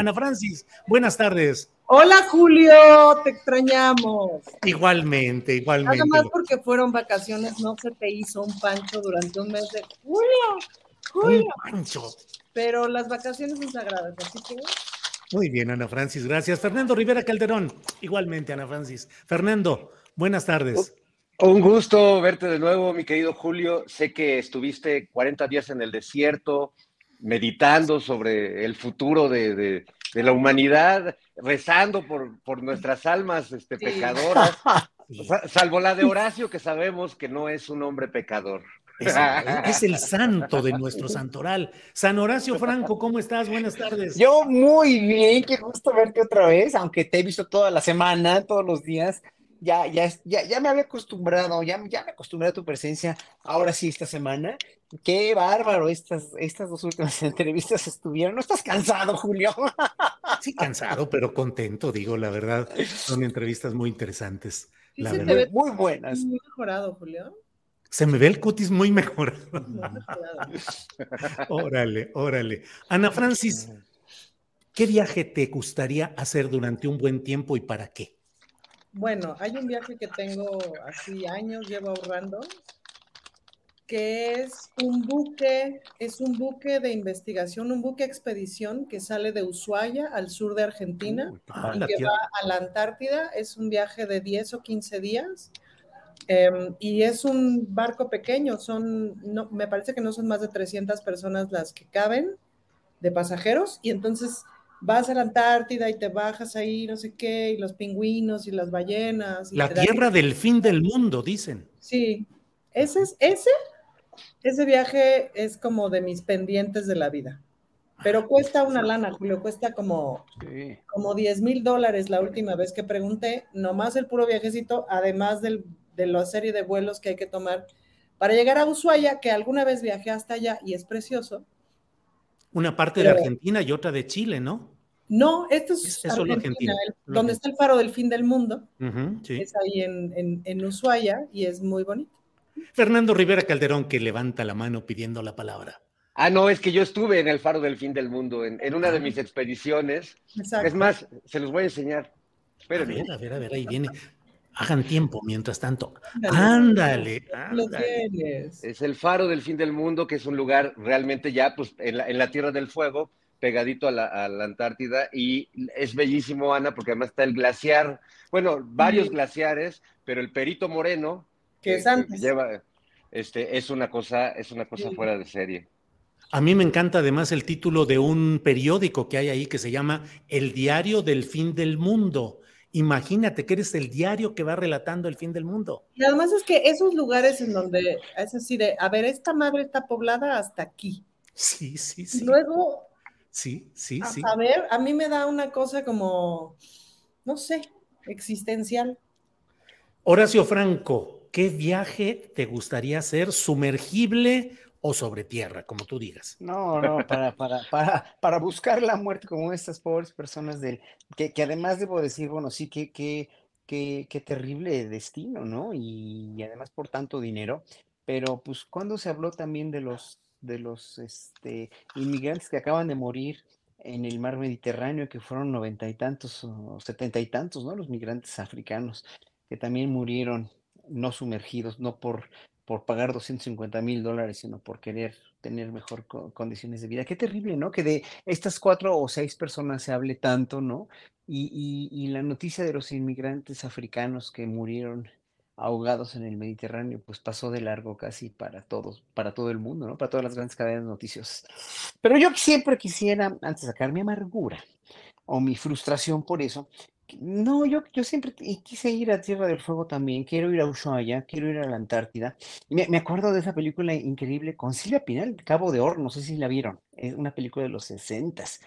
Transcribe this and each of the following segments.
Ana Francis, buenas tardes. Hola Julio, te extrañamos. Igualmente, igualmente. Nada más porque fueron vacaciones, no se te hizo un pancho durante un mes de Julio, Julio. Un pancho. Pero las vacaciones son sagradas, así que. Muy bien, Ana Francis, gracias. Fernando Rivera Calderón, igualmente, Ana Francis. Fernando, buenas tardes. Un gusto verte de nuevo, mi querido Julio. Sé que estuviste 40 días en el desierto, meditando sobre el futuro de, de, de la humanidad, rezando por, por nuestras almas este, Sí. pecadoras, sa- salvo la de Horacio, que sabemos que no es un hombre pecador. Es, es el santo de nuestro santoral. San Horacio Franco, ¿cómo estás? Buenas tardes. Yo muy bien, qué gusto verte otra vez, aunque te he visto toda la semana, todos los días. Ya, ya, ya, ya me había acostumbrado, ya, ya me acostumbré a tu presencia. Ahora sí, esta semana. Qué bárbaro, estas, estas dos últimas entrevistas estuvieron. ¿No estás cansado, Julio? Sí, cansado, pero contento, digo, la verdad. Son entrevistas muy interesantes. Sí La se te verdad. ve Muy buenas. muy mejorado, Julio. Se me ve el cutis muy mejorado. Muy mejorado. Órale, órale. Ana Francis, ¿qué viaje te gustaría hacer durante un buen tiempo y para qué? Bueno, hay un viaje que tengo así años, llevo ahorrando, que es un buque, es un buque de investigación, un buque expedición que sale de Ushuaia al sur de Argentina Ah, y que tierra. va a la Antártida. Es un viaje de 10 o 15 días. em, y es un barco pequeño, son, no, me parece que no son más de 300 personas las que caben de pasajeros, y entonces vas a la Antártida y te bajas ahí, no sé qué, y los pingüinos y las ballenas. y La tierra del fin del mundo, dicen. Sí, ese es, ese, ese viaje es como de mis pendientes de la vida. Pero cuesta una lana, Julio, cuesta como, como 10 mil dólares la última vez que pregunté, nomás el puro viajecito, además del, de la serie de vuelos que hay que tomar para llegar a Ushuaia, que alguna vez viajé hasta allá y es precioso. Una parte de Argentina y otra de Chile, ¿no? No, esto es, Es- Argentina, Argentina, el- solo donde está el faro del fin del mundo, sí. es ahí en, en, en Ushuaia y es muy bonito. Fernando Rivera Calderón, que levanta la mano pidiendo la palabra. Ah, no, es que yo estuve en el Faro del Fin del Mundo, en, en una de mis expediciones. Exacto. Es más, se los voy a enseñar. A Espérenme. ver, a ver, a ver, ahí viene. Hagan tiempo mientras tanto. Ándale. Ándale. Es el Faro del Fin del Mundo, que es un lugar realmente ya pues, en, la, en la Tierra del Fuego, pegadito a la, a la Antártida. Y es bellísimo, Ana, porque además está el glaciar, bueno, varios Sí. glaciares, pero el Perito Moreno, Que es que antes. lleva, este, es una cosa, es una cosa Sí. fuera de serie. A mí me encanta además el título de un periódico que hay ahí que se llama El Diario del Fin del Mundo. Imagínate que eres el diario que va relatando el fin del mundo. Y además es que esos lugares en donde es así de, a ver, esta madre está poblada hasta aquí. Sí, sí, Y sí. luego, Sí, sí, a, sí. a ver, a mí me da una cosa como, no sé, existencial. Horacio Franco, ¿qué viaje te gustaría hacer? ¿Sumergible o sobre tierra, como tú digas? No, no, para, para, para, para buscar la muerte como estas pobres personas del, que, que además debo decir, bueno, sí, que, que, que, terrible destino, ¿no? Y, y además por tanto dinero, pero pues cuando se habló también de los, de los este, inmigrantes que acaban de morir en el mar Mediterráneo, que fueron noventa y tantos o setenta y tantos, ¿no? Los migrantes africanos que también murieron no sumergidos, no por, por pagar 250 mil dólares, sino por querer tener mejor condiciones de vida. Qué terrible, ¿no? Que de estas cuatro o seis personas se hable tanto, ¿no? Y, y, y la noticia de los inmigrantes africanos que murieron ahogados en el Mediterráneo, pues pasó de largo casi para todos, para todo el mundo, ¿no? Para todas las grandes cadenas noticiosas. Pero yo siempre quisiera, antes de sacar mi amargura o mi frustración por eso, no, yo, yo siempre quise ir a Tierra del Fuego también, quiero ir a Ushuaia, quiero ir a la Antártida. Me, me acuerdo de esa película increíble con Silvia Pinal, Cabo de Oro, no sé si la vieron, es una película de los sesentas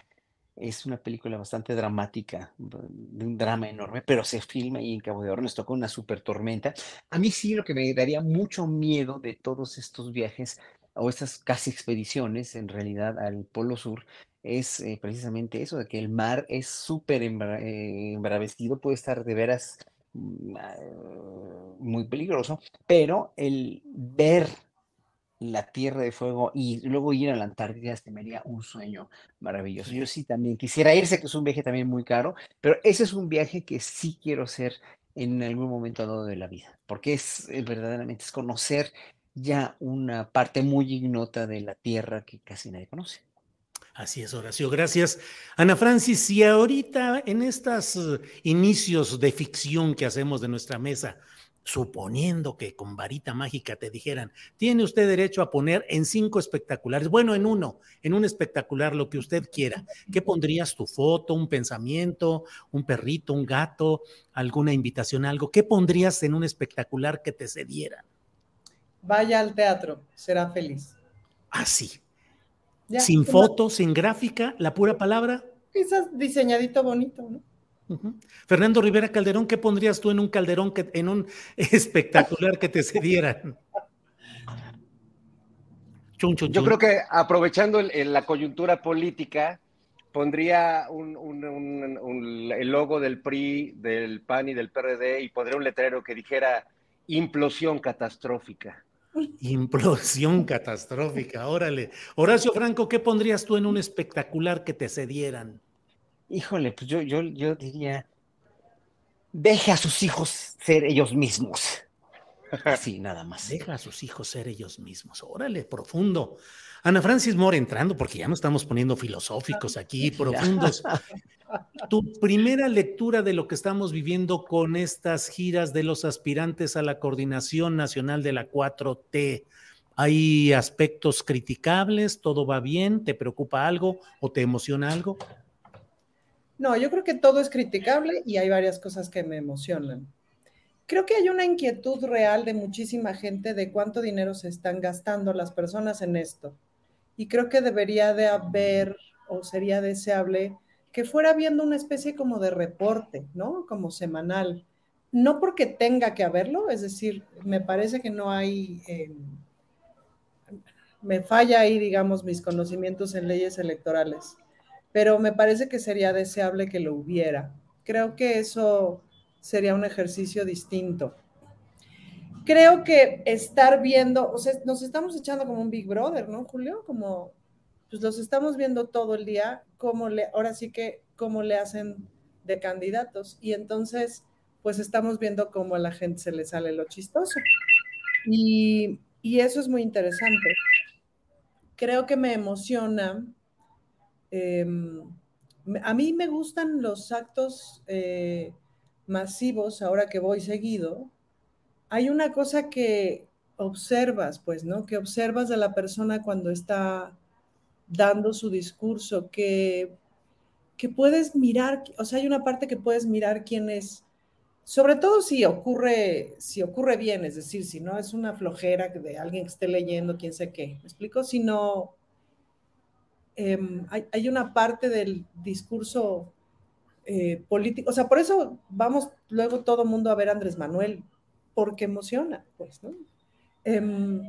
es una película bastante dramática, de un drama enorme, pero se filma ahí en Cabo de Oro, nos tocó una super tormenta. A mí sí lo que me daría mucho miedo de todos estos viajes o estas casi expediciones en realidad al Polo Sur es eh, precisamente eso, de que el mar es súper eh, embravecido, puede estar de veras mm, ah, muy peligroso, pero el ver la Tierra de Fuego y luego ir a la Antártida se me haría un sueño maravilloso. Yo sí también quisiera irse, que es un viaje también muy caro, pero ese es un viaje que sí quiero hacer en algún momento dado de la vida, porque es eh, verdaderamente es conocer ya una parte muy ignota de la Tierra que casi nadie conoce. Así es, Horacio, gracias. Ana Francis, si ahorita en estos eh, inicios de ficción que hacemos de nuestra mesa, suponiendo que con varita mágica te dijeran, tiene usted derecho a poner en cinco espectaculares, bueno, en uno, en un espectacular, lo que usted quiera. ¿Qué pondrías tu foto, un pensamiento, un perrito, un gato, alguna invitación, algo? ¿Qué pondrías en un espectacular que te cediera? Vaya al teatro, será feliz. Así. Sin foto, sin gráfica, la pura palabra. Quizás diseñadito bonito, ¿no? Fernando Rivera Calderón, ¿qué pondrías tú en un calderón que en un espectacular que te cedieran? Yo creo que aprovechando la coyuntura política, pondría el logo del PRI, del PAN y del PRD y pondría un letrero que dijera implosión catastrófica. Implosión catastrófica, órale. Horacio Franco, ¿qué pondrías tú en un espectacular que te cedieran? Híjole, pues yo, yo, yo diría, deje a sus hijos ser ellos mismos. Así, nada más. Deja a sus hijos ser ellos mismos. Órale, profundo. Ana Francis Moore entrando, porque ya no estamos poniendo filosóficos aquí, profundos. Tu primera lectura de lo que estamos viviendo con estas giras de los aspirantes a la coordinación nacional de la 4T. ¿Hay aspectos criticables? ¿Todo va bien? ¿Te preocupa algo o te emociona algo? No, yo creo que todo es criticable y hay varias cosas que me emocionan. Creo que hay una inquietud real de muchísima gente de cuánto dinero se están gastando las personas en esto. Y creo que debería de haber o sería deseable que fuera viendo una especie como de reporte, ¿no? Como semanal. No porque tenga que haberlo, es decir, me parece que no hay, eh, me falla ahí, digamos, mis conocimientos en leyes electorales pero me parece que sería deseable que lo hubiera. Creo que eso sería un ejercicio distinto. Creo que estar viendo, o sea, nos estamos echando como un Big Brother, ¿no, Julio? Como, pues los estamos viendo todo el día, cómo le, ahora sí que, cómo le hacen de candidatos. Y entonces, pues estamos viendo cómo a la gente se le sale lo chistoso. Y, y eso es muy interesante. Creo que me emociona Em, a mí me gustan los actos eh, masivos, ahora que voy seguido. Hay una cosa que observas, pues, ¿no? Que observas de la persona cuando está dando su discurso, que, que puedes mirar, o sea, hay una parte que puedes mirar quién es, sobre todo si ocurre, si ocurre bien, es decir, si no es una flojera de alguien que esté leyendo, quién sé qué, ¿me explico? Si no, Em, hay, una parte del discurso eh, político, o sea, por eso vamos luego todo mundo a ver a Andrés Manuel, porque emociona, pues, ¿no? Em,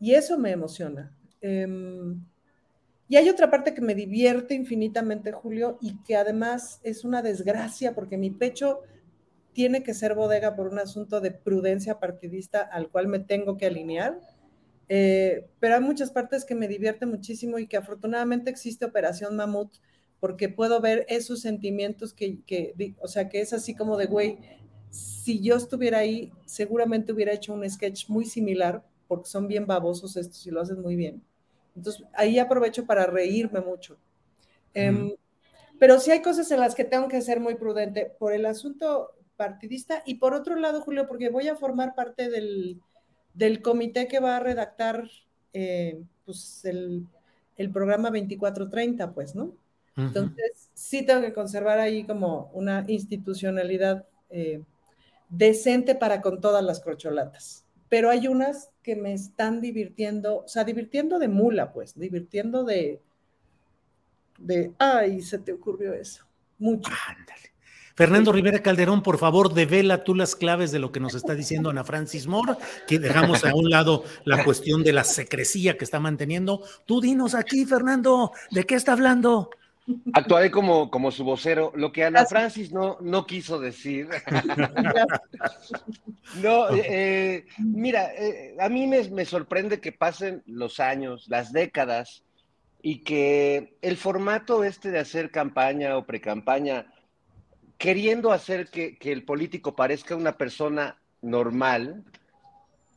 y eso me emociona. Em, y hay otra parte que me divierte infinitamente, Julio, y que además es una desgracia porque mi pecho tiene que ser bodega por un asunto de prudencia partidista al cual me tengo que alinear eh, pero hay muchas partes que me divierten muchísimo y que afortunadamente existe Operación Mamut porque puedo ver esos sentimientos que, que o sea, que es así como de, güey, si yo estuviera ahí, seguramente hubiera hecho un sketch muy similar, porque son bien babosos estos y lo hacen muy bien. Entonces, ahí aprovecho para reírme mucho. Em, pero sí hay cosas en las que tengo que ser muy prudente por el asunto partidista y por otro lado, Julio, porque voy a formar parte del, comité que va a redactar eh, pues el, programa 2430, pues, ¿no? Entonces, sí tengo que conservar ahí como una institucionalidad eh, decente para con todas las crocholatas. Pero hay unas que me están divirtiendo, o sea, divirtiendo de mula, pues, divirtiendo de, de, ay, se te ocurrió eso. Mucho. Ándale. Fernando Rivera Calderón, por favor, devela tú las claves de lo que nos está diciendo Ana Francis Moore, que dejamos a un lado la cuestión de la secrecía que está manteniendo. Tú dinos aquí, Fernando, ¿de qué está hablando? Actuaré como, como su vocero, lo que Ana Francis no, no quiso decir. no, eh, mira, eh, a mí me, me, sorprende que pasen los años, las décadas, y que el formato este de hacer campaña o precampaña, queriendo hacer que, que el político parezca una persona normal,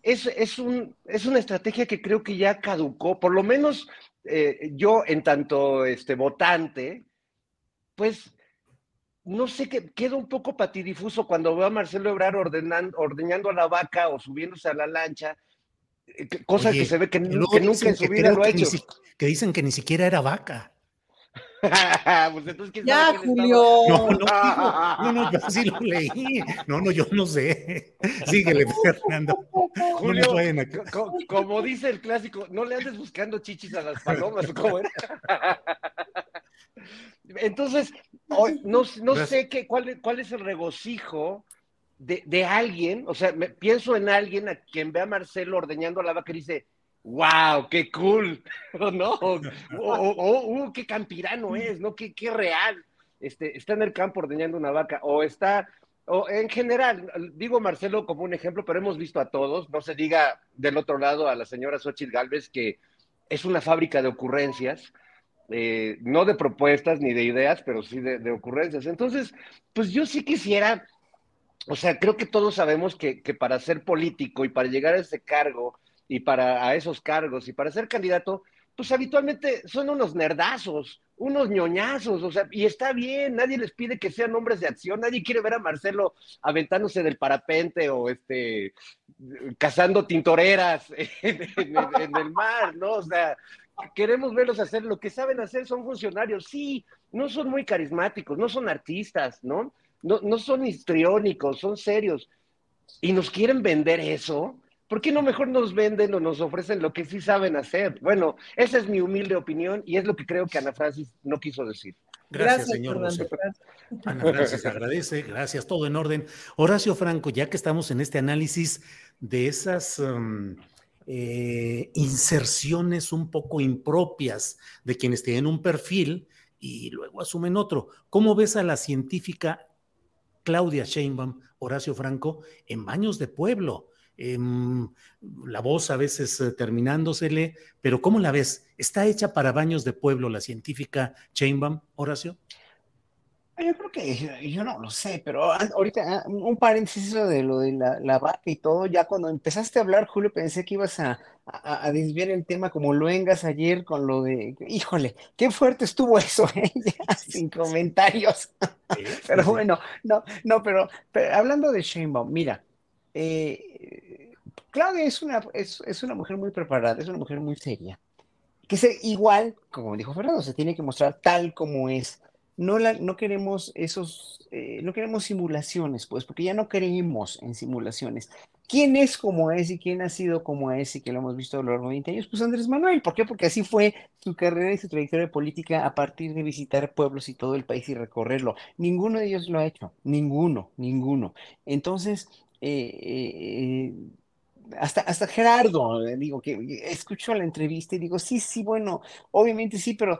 es, es, un, es una estrategia que creo que ya caducó, por lo menos eh, yo en tanto este, votante, pues no sé, qué queda un poco patidifuso cuando veo a Marcelo Ebrard ordenando, ordeñando a la vaca o subiéndose a la lancha, eh, cosas que se ve que, nunca en su vida lo ha hecho. que dicen que ni siquiera era vaca. pues entonces, ya, Julio. No, no, no, yo sí lo leí. No, no, yo no sé. Síguele, Fernando. Julio, como dice el clásico, no le andes buscando chichis a las palomas, ¿cómo era? Entonces, no, no sé qué, cuál, cuál es el regocijo de, de alguien, o sea, me, pienso en alguien a quien ve a Marcelo ordeñando a la vaca y dice, wow, qué cool, ¿no? O, o, uh, qué campirano es, ¿no? Qué, qué real. Este, está en el campo ordeñando una vaca, o está, o en general, digo Marcelo como un ejemplo, pero hemos visto a todos, no se diga del otro lado a la señora Xochitl Galvez que es una fábrica de ocurrencias, eh, no de propuestas ni de ideas, pero sí de, de, ocurrencias. Entonces, pues yo sí quisiera, o sea, creo que todos sabemos que, que para ser político y para llegar a ese cargo, y para a esos cargos y para ser candidato, pues habitualmente son unos nerdazos, unos ñoñazos, o sea, y está bien, nadie les pide que sean hombres de acción, nadie quiere ver a Marcelo aventándose del parapente o este cazando tintoreras en, el mar, ¿no? O sea, queremos verlos hacer lo que saben hacer, son funcionarios, sí, no son muy carismáticos, no son artistas, ¿no? No, no son histriónicos, son serios. Y nos quieren vender eso, ¿por qué no mejor nos venden o nos ofrecen lo que sí saben hacer? Bueno, esa es mi humilde opinión y es lo que creo que Ana Francis no quiso decir. Gracias, señor Ana Francis agradece, gracias, todo en orden. Horacio Franco, ya que estamos en este análisis de esas um, eh, inserciones un poco impropias de quienes tienen un perfil y luego asumen otro, ¿cómo ves a la científica Claudia Sheinbaum, Horacio Franco, en Baños de Pueblo? Em, la voz a veces eh, terminándosele, pero ¿cómo la ves? ¿Está hecha para baños de pueblo la científica Chainbaum, Horacio? Yo creo que yo no lo sé, pero ahorita ah, un paréntesis de lo de la, vaca y todo, ya cuando empezaste a hablar, Julio, pensé que ibas a, desviar el tema como lo engas ayer con lo de, híjole, qué fuerte estuvo eso, ¿eh? sin comentarios. pero bueno, no, no, pero, hablando de Sheinbaum, mira, eh, Claudia es una, es, una mujer muy preparada, es una mujer muy seria, que se, igual, como dijo Fernando, se tiene que mostrar tal como es. No, la, no queremos esos, eh, no queremos simulaciones, pues, porque ya no creemos en simulaciones. ¿Quién es como es y quién ha sido como es y que lo hemos visto a lo largo de 20 años? Pues Andrés Manuel. ¿Por qué? Porque así fue su carrera y su trayectoria política a partir de visitar pueblos y todo el país y recorrerlo. Ninguno de ellos lo ha hecho. Ninguno, ninguno. Entonces, eh, eh, hasta, hasta Gerardo, eh, digo, que escucho la entrevista y digo, sí, sí, bueno, obviamente sí, pero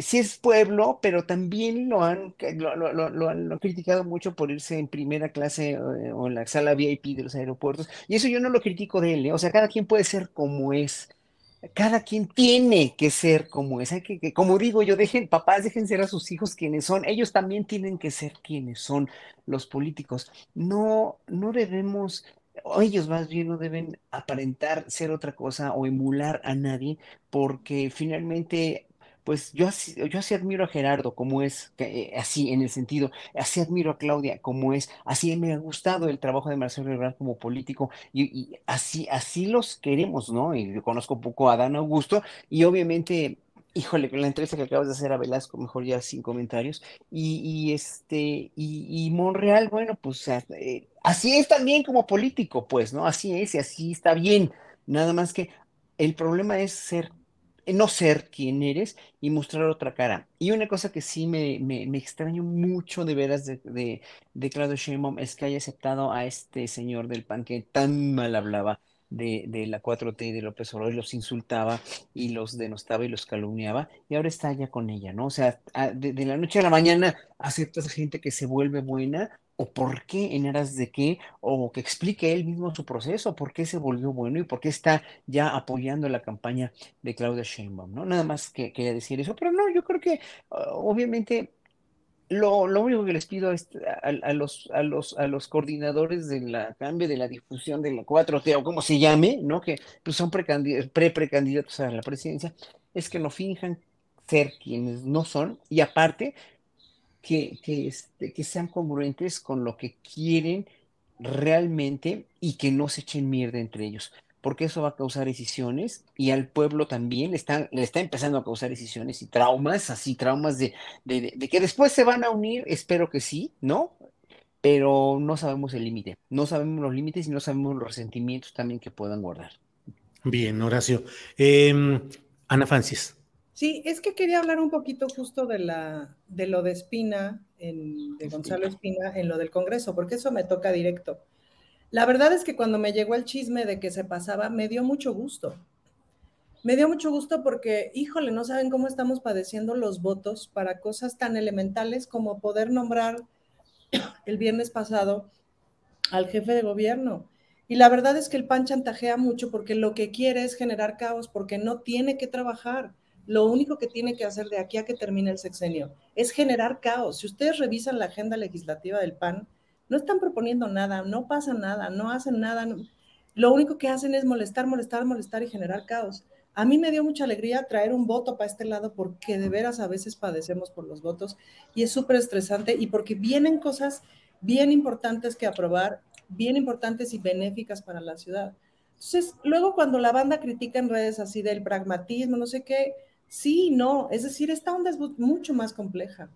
sí es pueblo, pero también lo han, lo, han criticado mucho por irse en primera clase o en la sala VIP de los aeropuertos, y eso yo no lo critico de él, o sea, cada quien puede ser como es. cada quien tiene que ser como es. Que, como digo yo, dejen, papás, dejen ser a sus hijos quienes son. Ellos también tienen que ser quienes son los políticos. No, no debemos, ellos más bien no deben aparentar ser otra cosa o emular a nadie, porque finalmente pues yo así, yo así admiro a Gerardo como es, así en el sentido, así admiro a Claudia como es, así me ha gustado el trabajo de Marcelo Ebrard como político y, así, así los queremos, ¿no? Y yo conozco poco a Dan Augusto y obviamente Híjole, la entrevista que acabas de hacer a Velasco, mejor ya sin comentarios. Y, este, y, Monreal, bueno, pues eh, así es también como político, pues, ¿no? Así es y así está bien. Nada más que el problema es ser no ser quien eres y mostrar otra cara. Y una cosa que sí me, me, extraño mucho de veras de, de, Claudio Sheinbaum es que haya aceptado a este señor del PAN que tan mal hablaba de, de la 4T y de López Obrador los insultaba y los denostaba y los calumniaba y ahora está ya con ella, ¿no? O sea, de, la noche a la mañana aceptas gente que se vuelve buena o por qué, en aras de qué, o que explique él mismo su proceso, por qué se volvió bueno y por qué está ya apoyando la campaña de Claudia Sheinbaum, ¿no? Nada más que quería decir eso, pero no, yo creo que obviamente lo, lo, único que les pido es a, los, a, los, a los coordinadores de la cambio de la difusión de la 4T o como se llame, ¿no? Que pues, son pre-precandidatos a la presidencia, es que no finjan ser quienes no son y aparte que, este, que sean congruentes con lo que quieren realmente y que no se echen mierda entre ellos, porque eso va a causar decisiones y al pueblo también le está, le está empezando a causar decisiones y traumas, así traumas de, de, de que después se van a unir, espero que sí, ¿no? Pero no sabemos el límite, no sabemos los límites y no sabemos los resentimientos también que puedan guardar. Bien, Horacio. Em, Ana Francis. Sí, es que quería hablar un poquito justo de, la, de lo de Espina, de Gonzalo Espina, en lo del Congreso, porque eso me toca directo. La verdad es que cuando me llegó el chisme de que se pasaba, me dio mucho gusto. Me dio mucho gusto porque, híjole, no saben cómo estamos padeciendo los votos para cosas tan elementales como poder nombrar el viernes pasado al jefe de gobierno. Y la verdad es que el PAN chantajea mucho porque lo que quiere es generar caos, porque no tiene que trabajar lo único que tiene que hacer de aquí a que termine el sexenio es generar caos. Si ustedes revisan la agenda legislativa del PAN, no están proponiendo nada, no pasa nada, no hacen nada. Lo único que hacen es molestar, molestar, molestar y generar caos. A mí me dio mucha alegría traer un voto para este lado porque de veras a veces padecemos por los votos y es súper estresante y porque vienen cosas bien importantes que aprobar, bien importantes y benéficas para la ciudad. Entonces, luego cuando la banda critica en redes así del pragmatismo, no sé qué, Sí, no, es decir, esta onda es mucho más compleja.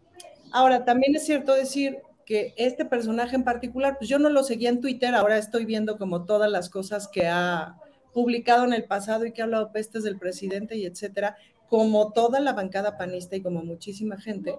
Ahora, también es cierto decir que este personaje en particular, pues yo no lo seguía en Twitter, ahora estoy viendo como todas las cosas que ha publicado en el pasado y que ha hablado pestes del presidente y etcétera, como toda la bancada panista y como muchísima gente.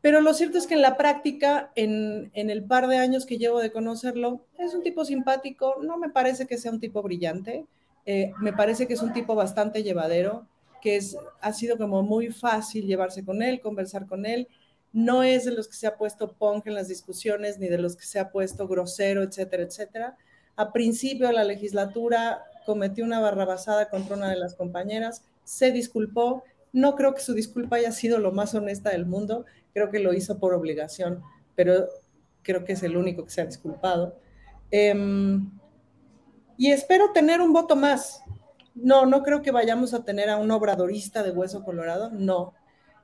Pero lo cierto es que en la práctica, en, el par de años que llevo de conocerlo, es un tipo simpático, no me parece que sea un tipo brillante, eh, me parece que es un tipo bastante llevadero, que es, ha sido como muy fácil llevarse con él, conversar con él. No es de los que se ha puesto punk en las discusiones, ni de los que se ha puesto grosero, etcétera, etcétera. A principio de la legislatura cometió una barrabasada contra una de las compañeras, se disculpó. No creo que su disculpa haya sido lo más honesta del mundo, creo que lo hizo por obligación, pero creo que es el único que se ha disculpado. Em, y espero tener un voto más. No, no creo que vayamos a tener a un obradorista de hueso colorado, no.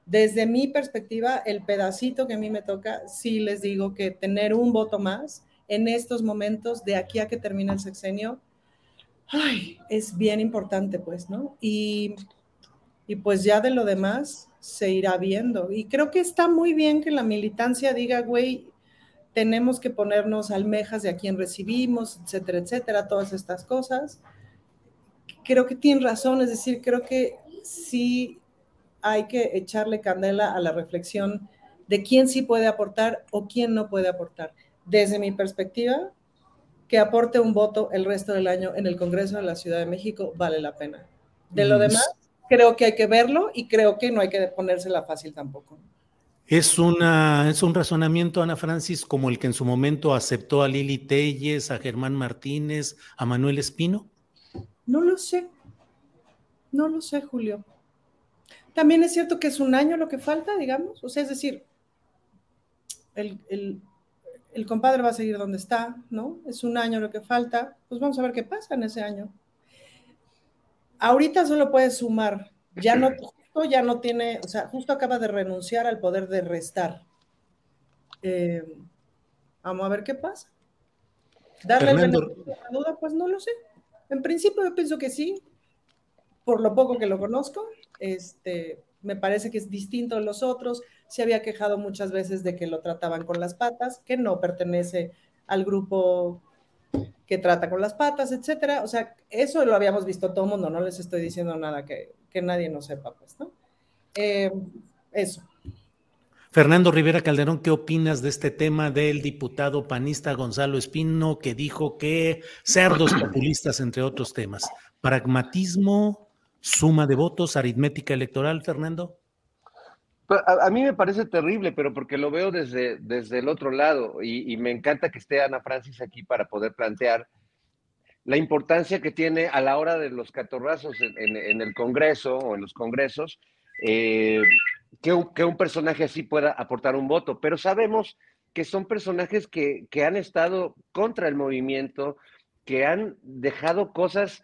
Desde mi perspectiva, el pedacito que a mí me toca, sí les digo que tener un voto más en estos momentos, de aquí a que termine el sexenio, ay, es bien importante, pues, ¿no? Y, y pues ya de lo demás se irá viendo. Y creo que está muy bien que la militancia diga, güey, tenemos que ponernos almejas de a quién recibimos, etcétera, etcétera, todas estas cosas creo que tiene razón, es decir, creo que sí hay que echarle candela a la reflexión de quién sí puede aportar o quién no puede aportar. Desde mi perspectiva, que aporte un voto el resto del año en el Congreso de la Ciudad de México vale la pena. De lo mm. demás, creo que hay que verlo y creo que no hay que ponérsela fácil tampoco. Es, una, es un razonamiento, Ana Francis, como el que en su momento aceptó a Lili Telles, a Germán Martínez, a Manuel Espino. No lo sé. No lo sé, Julio. También es cierto que es un año lo que falta, digamos. O sea, es decir, el, el compadre va a seguir donde está, ¿no? Es un año lo que falta. Pues vamos a ver qué pasa en ese año. Ahorita solo puede sumar. Ya no, justo ya no tiene, o sea, justo acaba de renunciar al poder de restar. Eh, vamos a ver qué pasa. Darle el beneficio la duda, pues no lo sé. En principio yo pienso que sí, por lo poco que lo conozco, este, me parece que es distinto de los otros. Se había quejado muchas veces de que lo trataban con las patas, que no pertenece al grupo que trata con las patas, etcétera. O sea, eso lo habíamos visto todo el mundo, no les estoy diciendo nada que, nadie no sepa, pues, ¿no? Eh, eso. Fernando Rivera Calderón, ¿qué opinas de este tema del diputado panista Gonzalo Espino que dijo que cerdos populistas, entre otros temas? Pragmatismo, suma de votos, aritmética electoral, Fernando. A, mí me parece terrible, pero porque lo veo desde, desde el otro lado y, me encanta que esté Ana Francis aquí para poder plantear la importancia que tiene a la hora de los catorrazos en, el Congreso o en los congresos, eh, que, un, personaje así pueda aportar un voto. Pero sabemos que son personajes que, que han estado contra el movimiento, que han dejado cosas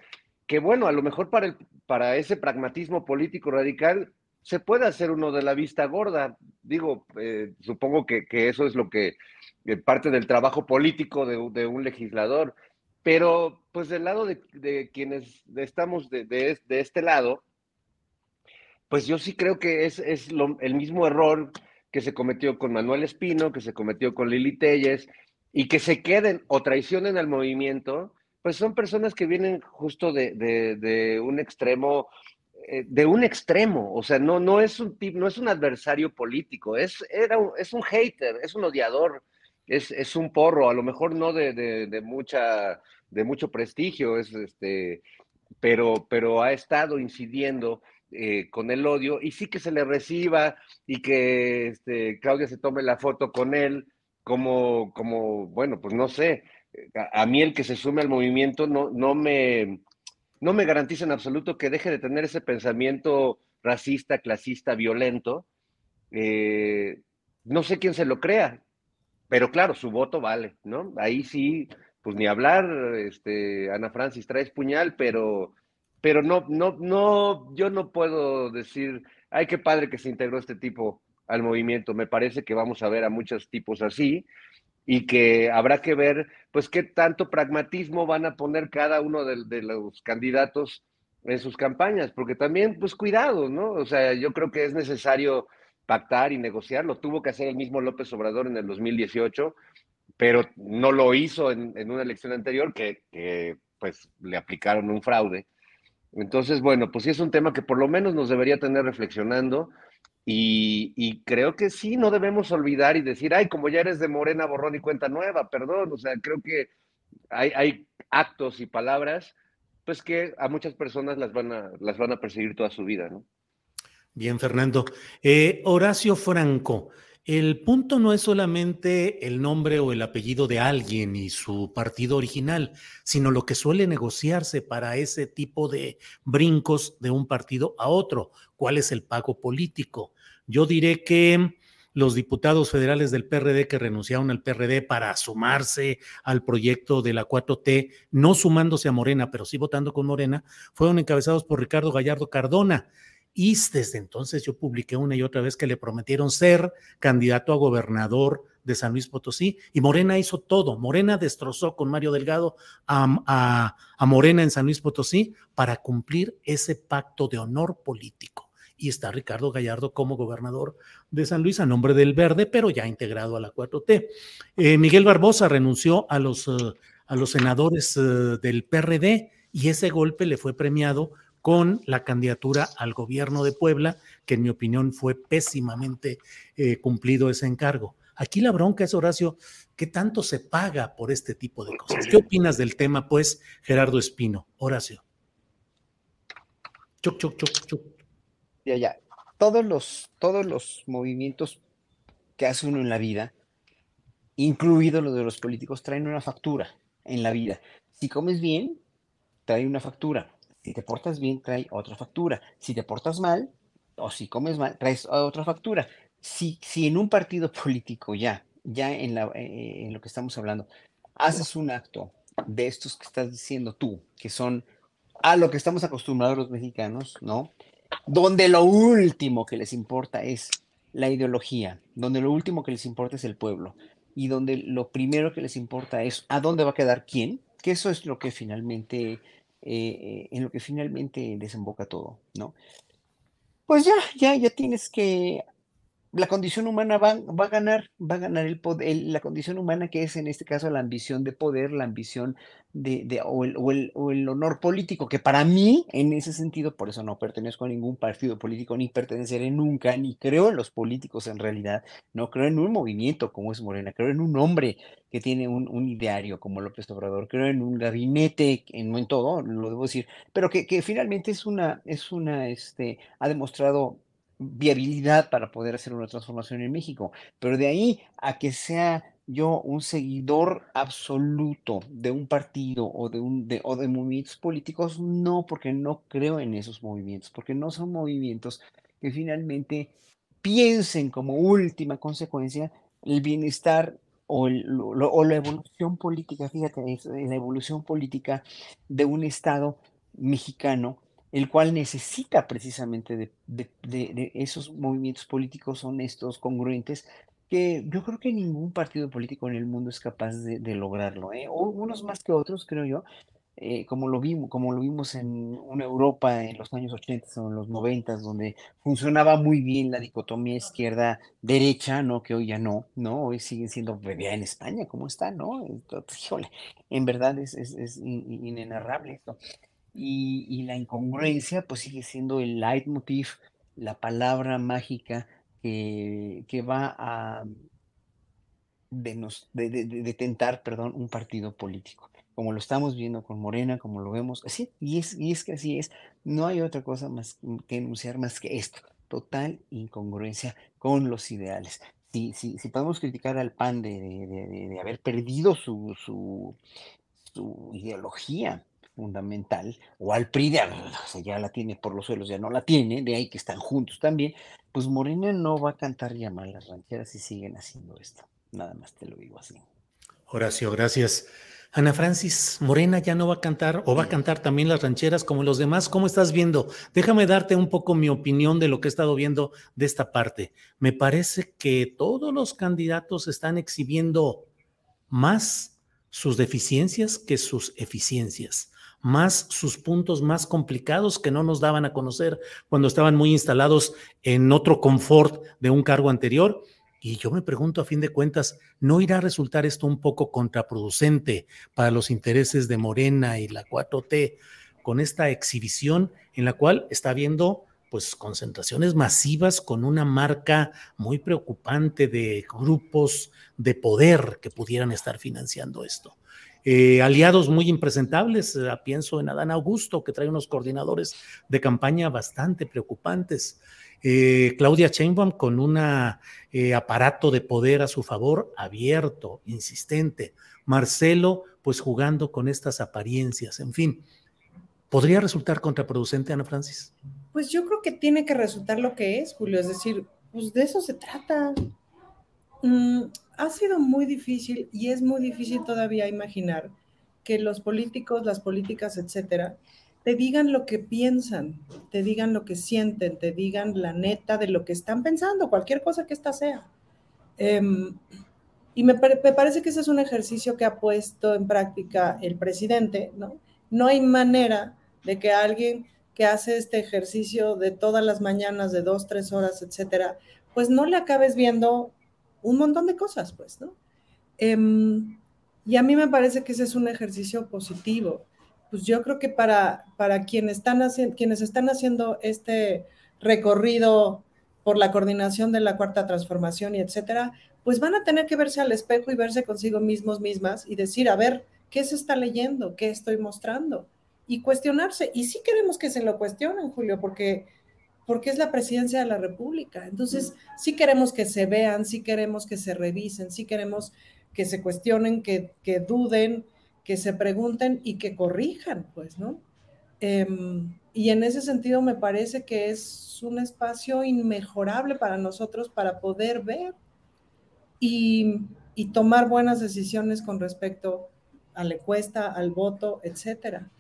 que, bueno, a lo mejor para, el, para ese pragmatismo político radical se puede hacer uno de la vista gorda. Digo, eh, supongo que, eso es lo que eh, parte del trabajo político de, un legislador. Pero, pues del lado de, quienes estamos de, este lado, pues yo sí creo que es, el mismo error que se cometió con Manuel Espino, que se cometió con Lili Telles, y que se queden o traicionen al movimiento, pues son personas que vienen justo de, un extremo eh, de un extremo, o sea, no, no, es un no es un adversario político, es, era es un hater, es un odiador, es, es un porro, a lo mejor no de, de, mucha, de mucho prestigio, es este, pero, pero ha estado incidiendo eh, con el odio y sí que se le reciba y que este, Claudia se tome la foto con él como, como bueno, pues no sé, a, mí el que se sume al movimiento no, no me no me garantiza en absoluto que deje de tener ese pensamiento racista, clasista, violento. Eh, no sé quién se lo crea, pero claro, su voto vale, ¿no? Ahí sí, pues ni hablar, este, Ana Francis traes puñal, pero, pero no, no, no, yo no puedo decir, ay, qué padre que se integró este tipo al movimiento. Me parece que vamos a ver a muchos tipos así y que habrá que ver, pues, qué tanto pragmatismo van a poner cada uno de, los candidatos en sus campañas, porque también, pues, cuidado, ¿no? O sea, yo creo que es necesario pactar y negociar, lo tuvo que hacer el mismo López Obrador en el 2018, pero no lo hizo en, una elección anterior que, que, pues, le aplicaron un fraude. Entonces, bueno, pues sí es un tema que por lo menos nos debería tener reflexionando y, creo que sí, no debemos olvidar y decir, ay, como ya eres de Morena, borrón y cuenta nueva, perdón, o sea, creo que hay, actos y palabras, pues que a muchas personas las van a, las van a perseguir toda su vida, ¿no? Bien, Fernando. Eh, Horacio Franco, el punto no es solamente el nombre o el apellido de alguien y su partido original, sino lo que suele negociarse para ese tipo de brincos de un partido a otro. ¿Cuál es el pago político? Yo diré que los diputados federales del PRD que renunciaron al PRD para sumarse al proyecto de la 4T, no sumándose a Morena, pero sí votando con Morena, fueron encabezados por Ricardo Gallardo Cardona y desde entonces yo publiqué una y otra vez que le prometieron ser candidato a gobernador de San Luis Potosí y Morena hizo todo. Morena destrozó con Mario Delgado a, Morena en San Luis Potosí para cumplir ese pacto de honor político. Y está Ricardo Gallardo como gobernador de San Luis a nombre del Verde, pero ya integrado a la 4T. Eh, Miguel Barbosa renunció a los, eh, a los senadores eh, del PRD y ese golpe le fue premiado con la candidatura al gobierno de Puebla, que en mi opinión fue pésimamente eh, cumplido ese encargo. Aquí la bronca es, Horacio, ¿qué tanto se paga por este tipo de cosas? ¿Qué opinas del tema, pues, Gerardo Espino? Horacio. Chuc, chuc, chuc, chuc. Ya, ya. Todos los, todos los movimientos que hace uno en la vida, incluido lo de los políticos, traen una factura en la vida. Si comes bien, trae una factura Si te portas bien, trae otra factura. Si te portas mal, o si comes mal, traes otra factura. Si, si en un partido político ya, ya la, eh, en lo que estamos hablando, haces un acto de estos que estás diciendo tú, que son a lo que estamos acostumbrados los mexicanos, ¿no? Donde lo último que les importa es la ideología, donde lo último que les importa es el pueblo y donde lo primero que les importa es a dónde va a quedar quién, que eso es lo que finalmente, eh, en lo que finalmente desemboca todo, ¿no? Pues ya, ya, ya tienes que la condición humana va, va, a ganar, va a ganar el poder, la condición humana que es en este caso la ambición de poder, la ambición de, de o, el, o, el, honor político, que para mí, en ese sentido, por eso no pertenezco a ningún partido político, ni perteneceré nunca, ni creo en los políticos en realidad, no creo en un movimiento como es Morena, creo en un hombre que tiene un, un ideario como López Obrador, creo en un gabinete, en, en todo, lo debo decir, pero que, que finalmente es una, es una, este, ha demostrado viabilidad para poder hacer una transformación en México. Pero de ahí a que sea yo un seguidor absoluto de un partido o de, un, de, o de movimientos políticos, no, porque no creo en esos movimientos, porque no son movimientos que finalmente piensen como última consecuencia el bienestar o, la evolución política, fíjate, la evolución política de un Estado mexicano el cual necesita precisamente de, esos movimientos políticos honestos, congruentes, que yo creo que ningún partido político en el mundo es capaz de, lograrlo, ¿eh? o unos más que otros, creo yo, eh, como, lo vimos, como lo vimos en una Europa en los años 80 o en los 90, donde funcionaba muy bien la dicotomía izquierda-derecha, ¿no? que hoy ya no, ¿no? hoy siguen siendo, bebé en España, ¿cómo está? ¿no? En verdad es, es, es inenarrable esto. Y, la incongruencia pues sigue siendo el leitmotiv, la palabra mágica que, que va a denos, de, de, de, perdón, un partido político, como lo estamos viendo con Morena, como lo vemos, así, y es, y es que así es, no hay otra cosa más que enunciar más que esto, total incongruencia con los ideales. Si, si, si podemos criticar al PAN de, de haber perdido su, su, su ideología, fundamental, o al PRI, de, o sea, ya la tiene por los suelos, ya no la tiene, de ahí que están juntos también, pues Morena no va a cantar ya mal las rancheras si siguen haciendo esto. Nada más te lo digo así. Horacio, gracias. Ana Francis, Morena ya no va a cantar o va a cantar también las rancheras como los demás. ¿Cómo estás viendo? Déjame darte un poco mi opinión de lo que he estado viendo de esta parte. Me parece que todos los candidatos están exhibiendo más sus deficiencias que sus eficiencias más sus puntos más complicados que no nos daban a conocer cuando estaban muy instalados en otro confort de un cargo anterior. Y yo me pregunto, a fin de cuentas, ¿no irá a resultar esto un poco contraproducente para los intereses de Morena y la 4T con esta exhibición en la cual está habiendo pues concentraciones masivas con una marca muy preocupante de grupos de poder que pudieran estar financiando esto? Eh, aliados muy impresentables. Eh, pienso en Adán Augusto, que trae unos coordinadores de campaña bastante preocupantes. Eh, Claudia Sheinbaum con un aparato de poder a su favor abierto, insistente. Marcelo, pues jugando con estas apariencias. En fin, ¿podría resultar contraproducente, Ana Francis? Pues yo creo que tiene que resultar lo que es, Julio. Es decir, pues de eso se trata. Mm, ha sido muy difícil y es muy difícil todavía imaginar que los políticos, las políticas, etcétera, te digan lo que piensan, te digan lo que sienten, te digan la neta de lo que están pensando, cualquier cosa que ésta sea. Eh, y me, me, parece que ese es un ejercicio que ha puesto en práctica el presidente, ¿no? No hay manera de que alguien que hace este ejercicio de todas las mañanas, de dos, tres horas, etcétera, pues no le acabes viendo un montón de cosas, pues, ¿no? Eh, y a mí me parece que ese es un ejercicio positivo. Pues yo creo que para, para quienes, están haciendo, quienes están haciendo este recorrido por la coordinación de la cuarta transformación y etcétera, pues van a tener que verse al espejo y verse consigo mismos, mismas y decir, a ver, ¿qué se está leyendo? ¿Qué estoy mostrando? Y cuestionarse. Y sí queremos que se lo cuestionen, Julio, porque porque es la presidencia de la República. Entonces, sí queremos que se vean, sí queremos que se revisen, sí queremos que se cuestionen, que, que duden, que se pregunten y que corrijan, pues, ¿no? Em, y en ese sentido me parece que es un espacio inmejorable para nosotros para poder ver y, y tomar buenas decisiones con respecto a la encuesta, al voto, etcétera.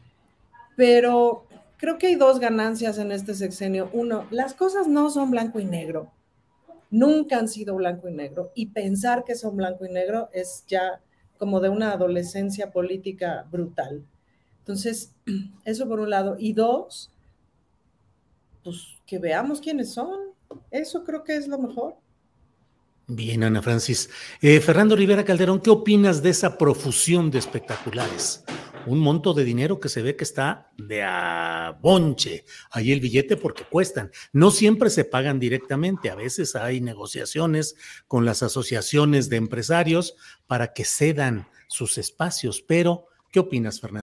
Pero creo que hay dos ganancias en este sexenio. Uno, las cosas no son blanco y negro. Nunca han sido blanco y negro. Y pensar que son blanco y negro es ya como de una adolescencia política brutal. Entonces, eso por un lado. Y dos, pues que veamos quiénes son. Eso creo que es lo mejor. Bien, Ana Francis. Eh, Fernando Rivera Calderón, ¿qué opinas de esa profusión de espectaculares? Un monto de dinero que se ve que está de a bonche ahí el billete porque cuestan. No siempre se pagan directamente, a veces hay negociaciones con las asociaciones de empresarios para que cedan sus espacios. Pero, ¿qué opinas, Fernando?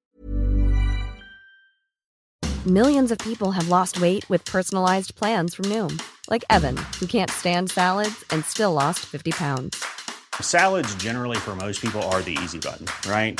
Millions of people have lost weight with personalized plans from Noom, like Evan, who can't stand salads and still lost 50 pounds. Salads, generally, for most people, are the easy button, right?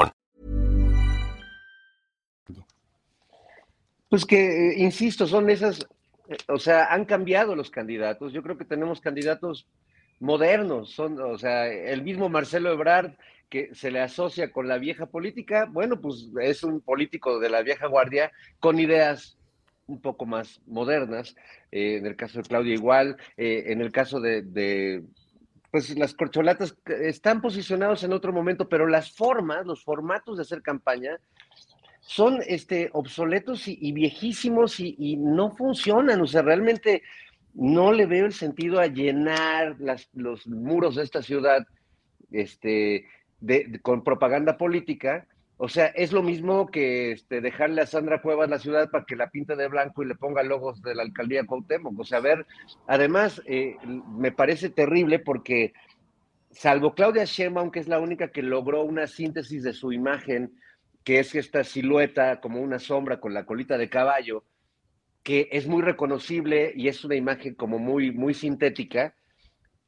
Pues que, eh, insisto, son esas, eh, o sea, han cambiado los candidatos. Yo creo que tenemos candidatos modernos, son, o sea, el mismo Marcelo Ebrard que se le asocia con la vieja política, bueno, pues es un político de la vieja guardia con ideas un poco más modernas. Eh, en el caso de Claudia igual, en el caso de, de, pues las corcholatas están posicionados en otro momento, pero las formas, los formatos de hacer campaña son este, obsoletos y, viejísimos y, no funcionan. O sea, realmente no le veo el sentido a llenar los muros de esta ciudad este, con propaganda política. O sea, es lo mismo que este, dejarle a Sandra Cuevas la ciudad para que la pinte de blanco y le ponga logos de la alcaldía Cuauhtémoc. O sea, a ver, además, eh, me parece terrible porque, salvo Claudia Sheinbaum, que es la única que logró una síntesis de su imagen, que es esta silueta como una sombra con la colita de caballo, que es muy reconocible y es una imagen como muy, muy sintética.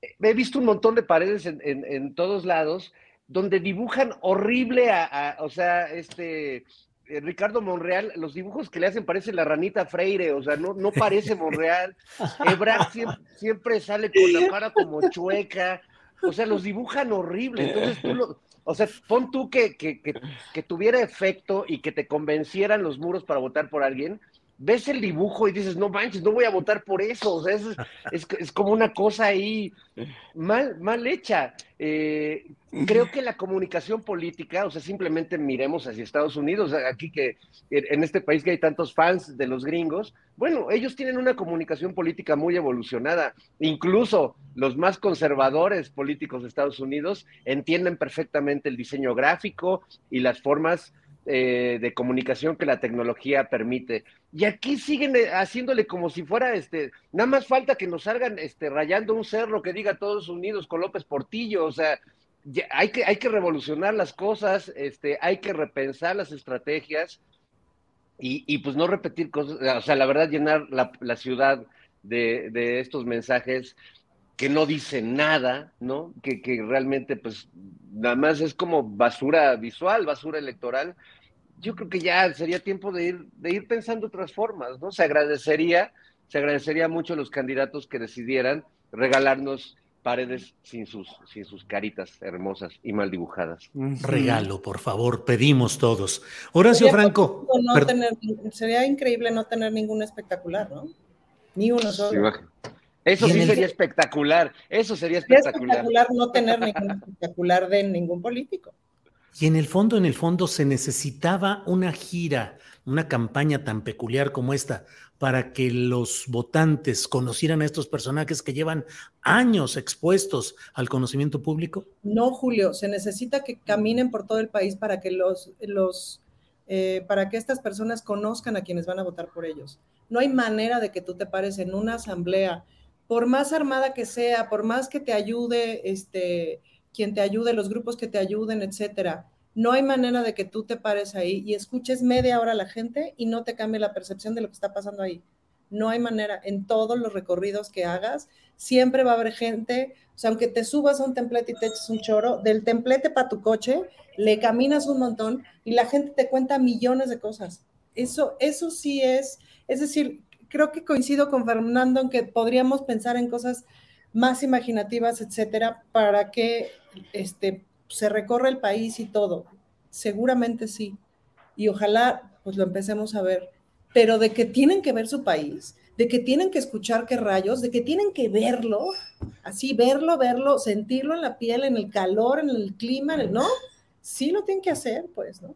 He visto un montón de paredes en, todos lados donde dibujan horrible a, o sea, este, eh, Ricardo Monreal, los dibujos que le hacen parece la ranita Freire, o sea, no, no parece Monreal. Ebrard siempre, siempre, sale con la cara como chueca, o sea, los dibujan horrible. Entonces tú lo, o sea, pon tú que, que, que, tuviera efecto y que te convencieran los muros para votar por alguien, ves el dibujo y dices, no manches, no voy a votar por eso. O sea, es, es, como una cosa ahí mal, mal hecha. Eh, creo que la comunicación política, o sea, simplemente miremos hacia Estados Unidos, aquí que en este país que hay tantos fans de los gringos, bueno, ellos tienen una comunicación política muy evolucionada. Incluso los más conservadores políticos de Estados Unidos entienden perfectamente el diseño gráfico y las formas eh, de comunicación que la tecnología permite. Y aquí siguen eh, haciéndole como si fuera, este, nada más falta que nos salgan este, rayando un cerro que diga todos unidos con López Portillo, o sea, hay, que, hay que revolucionar las cosas, este, hay que repensar las estrategias y, y pues no repetir cosas, o sea, la verdad, llenar la, la ciudad de, de estos mensajes que no dicen nada, ¿no? Que, que, realmente, pues, nada más es como basura visual, basura electoral. Yo creo que ya sería tiempo de ir, de ir pensando otras formas, ¿no? Se agradecería, se agradecería mucho a los candidatos que decidieran regalarnos paredes sin sus, sin sus caritas hermosas y mal dibujadas. Regalo, por favor, pedimos todos. Horacio Franco. sería increíble no tener ningún espectacular, ¿no? Ni uno solo. Eso sí sería espectacular, eso sería espectacular. espectacular no tener ningún espectacular de ningún político. Y en el fondo, en el fondo, se necesitaba una gira, una campaña tan peculiar como esta, para que los votantes conocieran a estos personajes que llevan años expuestos al conocimiento público? No, Julio, se necesita que caminen por todo el país para que los, los eh, para que estas personas conozcan a quienes van a votar por ellos. No hay manera de que tú te pares en una asamblea, por más armada que sea, por más que te ayude, este, quien te ayude, los grupos que te ayuden, etcétera. No hay manera de que tú te pares ahí y escuches media hora a la gente y no te cambie la percepción de lo que está pasando ahí. No hay manera. En todos los recorridos que hagas, siempre va a haber gente, o sea, aunque te subas a un templete y te eches un choro, del templete para tu coche, le caminas un montón y la gente te cuenta millones de cosas. Eso, eso sí es, es decir, creo que coincido con Fernando en que podríamos pensar en cosas más imaginativas, etcétera, para que este, se recorra el país y todo. Seguramente sí. Y ojalá pues lo empecemos a ver. Pero de que tienen que ver su país, de que tienen que escuchar qué rayos, de que tienen que verlo, así verlo, verlo, sentirlo en la piel, en el calor, en el clima, ¿no? Sí lo tienen que hacer, pues, ¿no?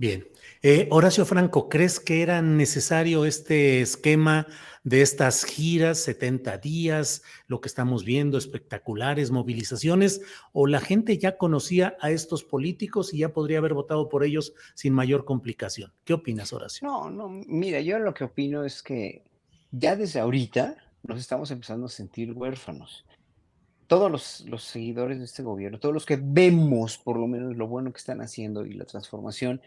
Bien. Eh, Horacio Franco, ¿crees que era necesario este esquema de estas giras, 70 días, lo que estamos viendo, espectaculares, movilizaciones, o la gente ya conocía a estos políticos y ya podría haber votado por ellos sin mayor complicación? ¿Qué opinas, Horacio? No, no, mira, yo lo que opino es que ya desde ahorita nos estamos empezando a sentir huérfanos todos los, los, seguidores de este gobierno, todos los que vemos por lo menos lo bueno que están haciendo y la transformación,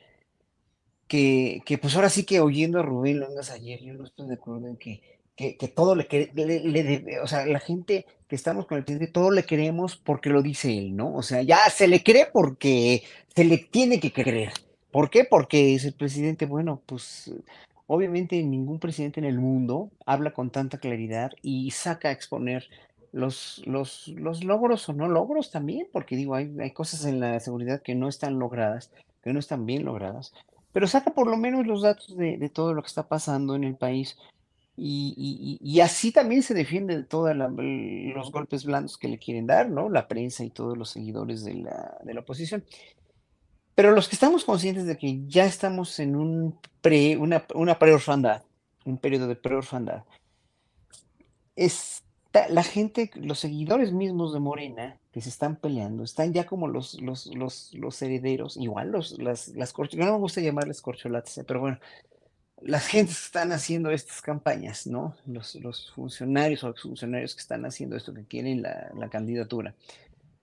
que, que, pues ahora sí que oyendo a Rubén Longas ayer, yo no estoy de acuerdo en que, que, que todo le, le, le, o sea, la gente que estamos con el presidente, todo le queremos porque lo dice él, ¿no? O sea, ya se le cree porque se le tiene que creer. ¿Por qué? Porque es el presidente, bueno, pues obviamente ningún presidente en el mundo habla con tanta claridad y saca a exponer los, los, los logros o no logros también, porque digo, hay, hay cosas en la seguridad que no están logradas, que no están bien logradas, pero saca por lo menos los datos de, todo lo que está pasando en el país. Y, así también se defiende de todos los golpes blandos que le quieren dar, ¿no? La prensa y todos los seguidores de la, de la oposición. Pero los que estamos conscientes de que ya estamos en un pre, una, una preorfandad, un periodo de preorfandad, es la gente, los seguidores mismos de Morena, que se están peleando, están ya como los, los, los, los herederos, igual los, las, las no me gusta llamarles corcholates, eh, pero bueno, las gentes que están haciendo estas campañas, ¿no? Los, los funcionarios o exfuncionarios que están haciendo esto, que quieren la, la candidatura,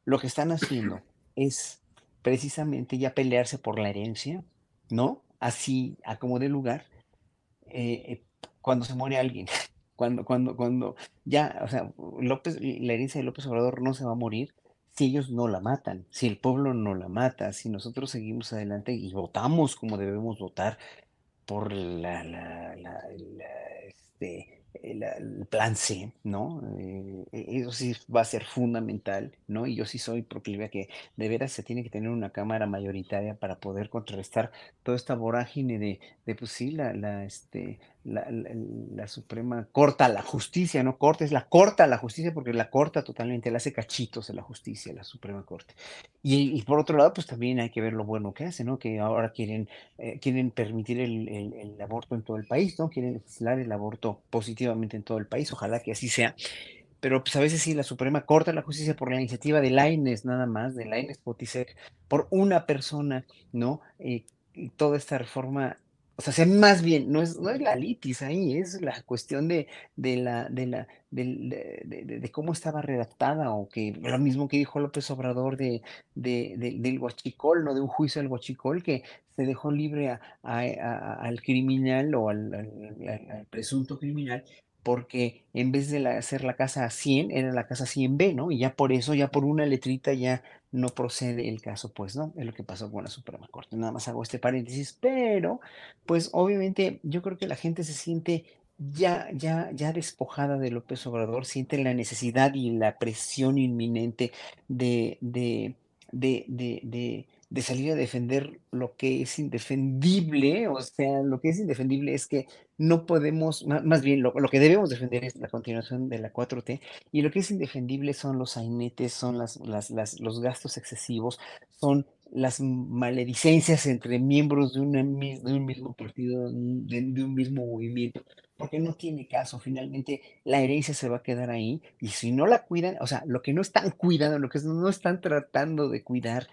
lo que están haciendo es precisamente ya pelearse por la herencia, ¿no? Así, a como de lugar, eh, eh, cuando se muere alguien. Cuando, cuando, cuando ya, o sea, López, la herencia de López Obrador no se va a morir si ellos no la matan, si el pueblo no la mata, si nosotros seguimos adelante y votamos como debemos votar por la, la, la, este, el, plan C, ¿no? Eh, e, eso sí va a ser fundamental, ¿no? Y yo sí soy proclive a que de veras se tiene que tener una cámara mayoritaria para poder contrarrestar toda esta vorágine de, de pues sí, la, la, este, la, la, Suprema corta la justicia, no corta, es la corta la justicia porque la corta totalmente, la hace cachitos en la justicia, la Suprema Corte. Y, por otro lado, pues también hay que ver lo bueno que hace, ¿no? Que ahora quieren, eh, quieren permitir el, aborto en todo el país, ¿no? Quieren legislar el aborto positivamente en todo el país, ojalá que así sea. Pero pues a veces sí, la Suprema corta la justicia por la iniciativa de Laines, nada más, de Laines Potisek, por una persona, ¿no? Eh, y toda esta reforma o sea, más bien, no es, no es la litis ahí, es la cuestión de, de la, de, la, de, cómo estaba redactada, o que lo mismo que dijo López Obrador de, del huachicol, ¿no? De un juicio del huachicol que se dejó libre al criminal o al, al, presunto criminal porque en vez de hacer la casa 100, era la casa 100B, ¿no? Y ya por eso, ya por una letrita ya no procede el caso, pues, ¿no? Es lo que pasó con la Suprema Corte. Nada más hago este paréntesis, pero, pues, obviamente, yo creo que la gente se siente ya, ya, ya despojada de López Obrador, siente la necesidad y la presión inminente de, de, de, de de salir a defender lo que es indefendible, o sea, lo que es indefendible es que no podemos, más bien lo, que debemos defender es la continuación de la 4T, y lo que es indefendible son los sainetes, son las, las, los gastos excesivos, son las maledicencias entre miembros de, una, de un mismo partido, de, de, un mismo movimiento, porque no tiene caso. Finalmente, la herencia se va a quedar ahí y si no la cuidan, o sea, lo que no están cuidando, lo que no están tratando de cuidar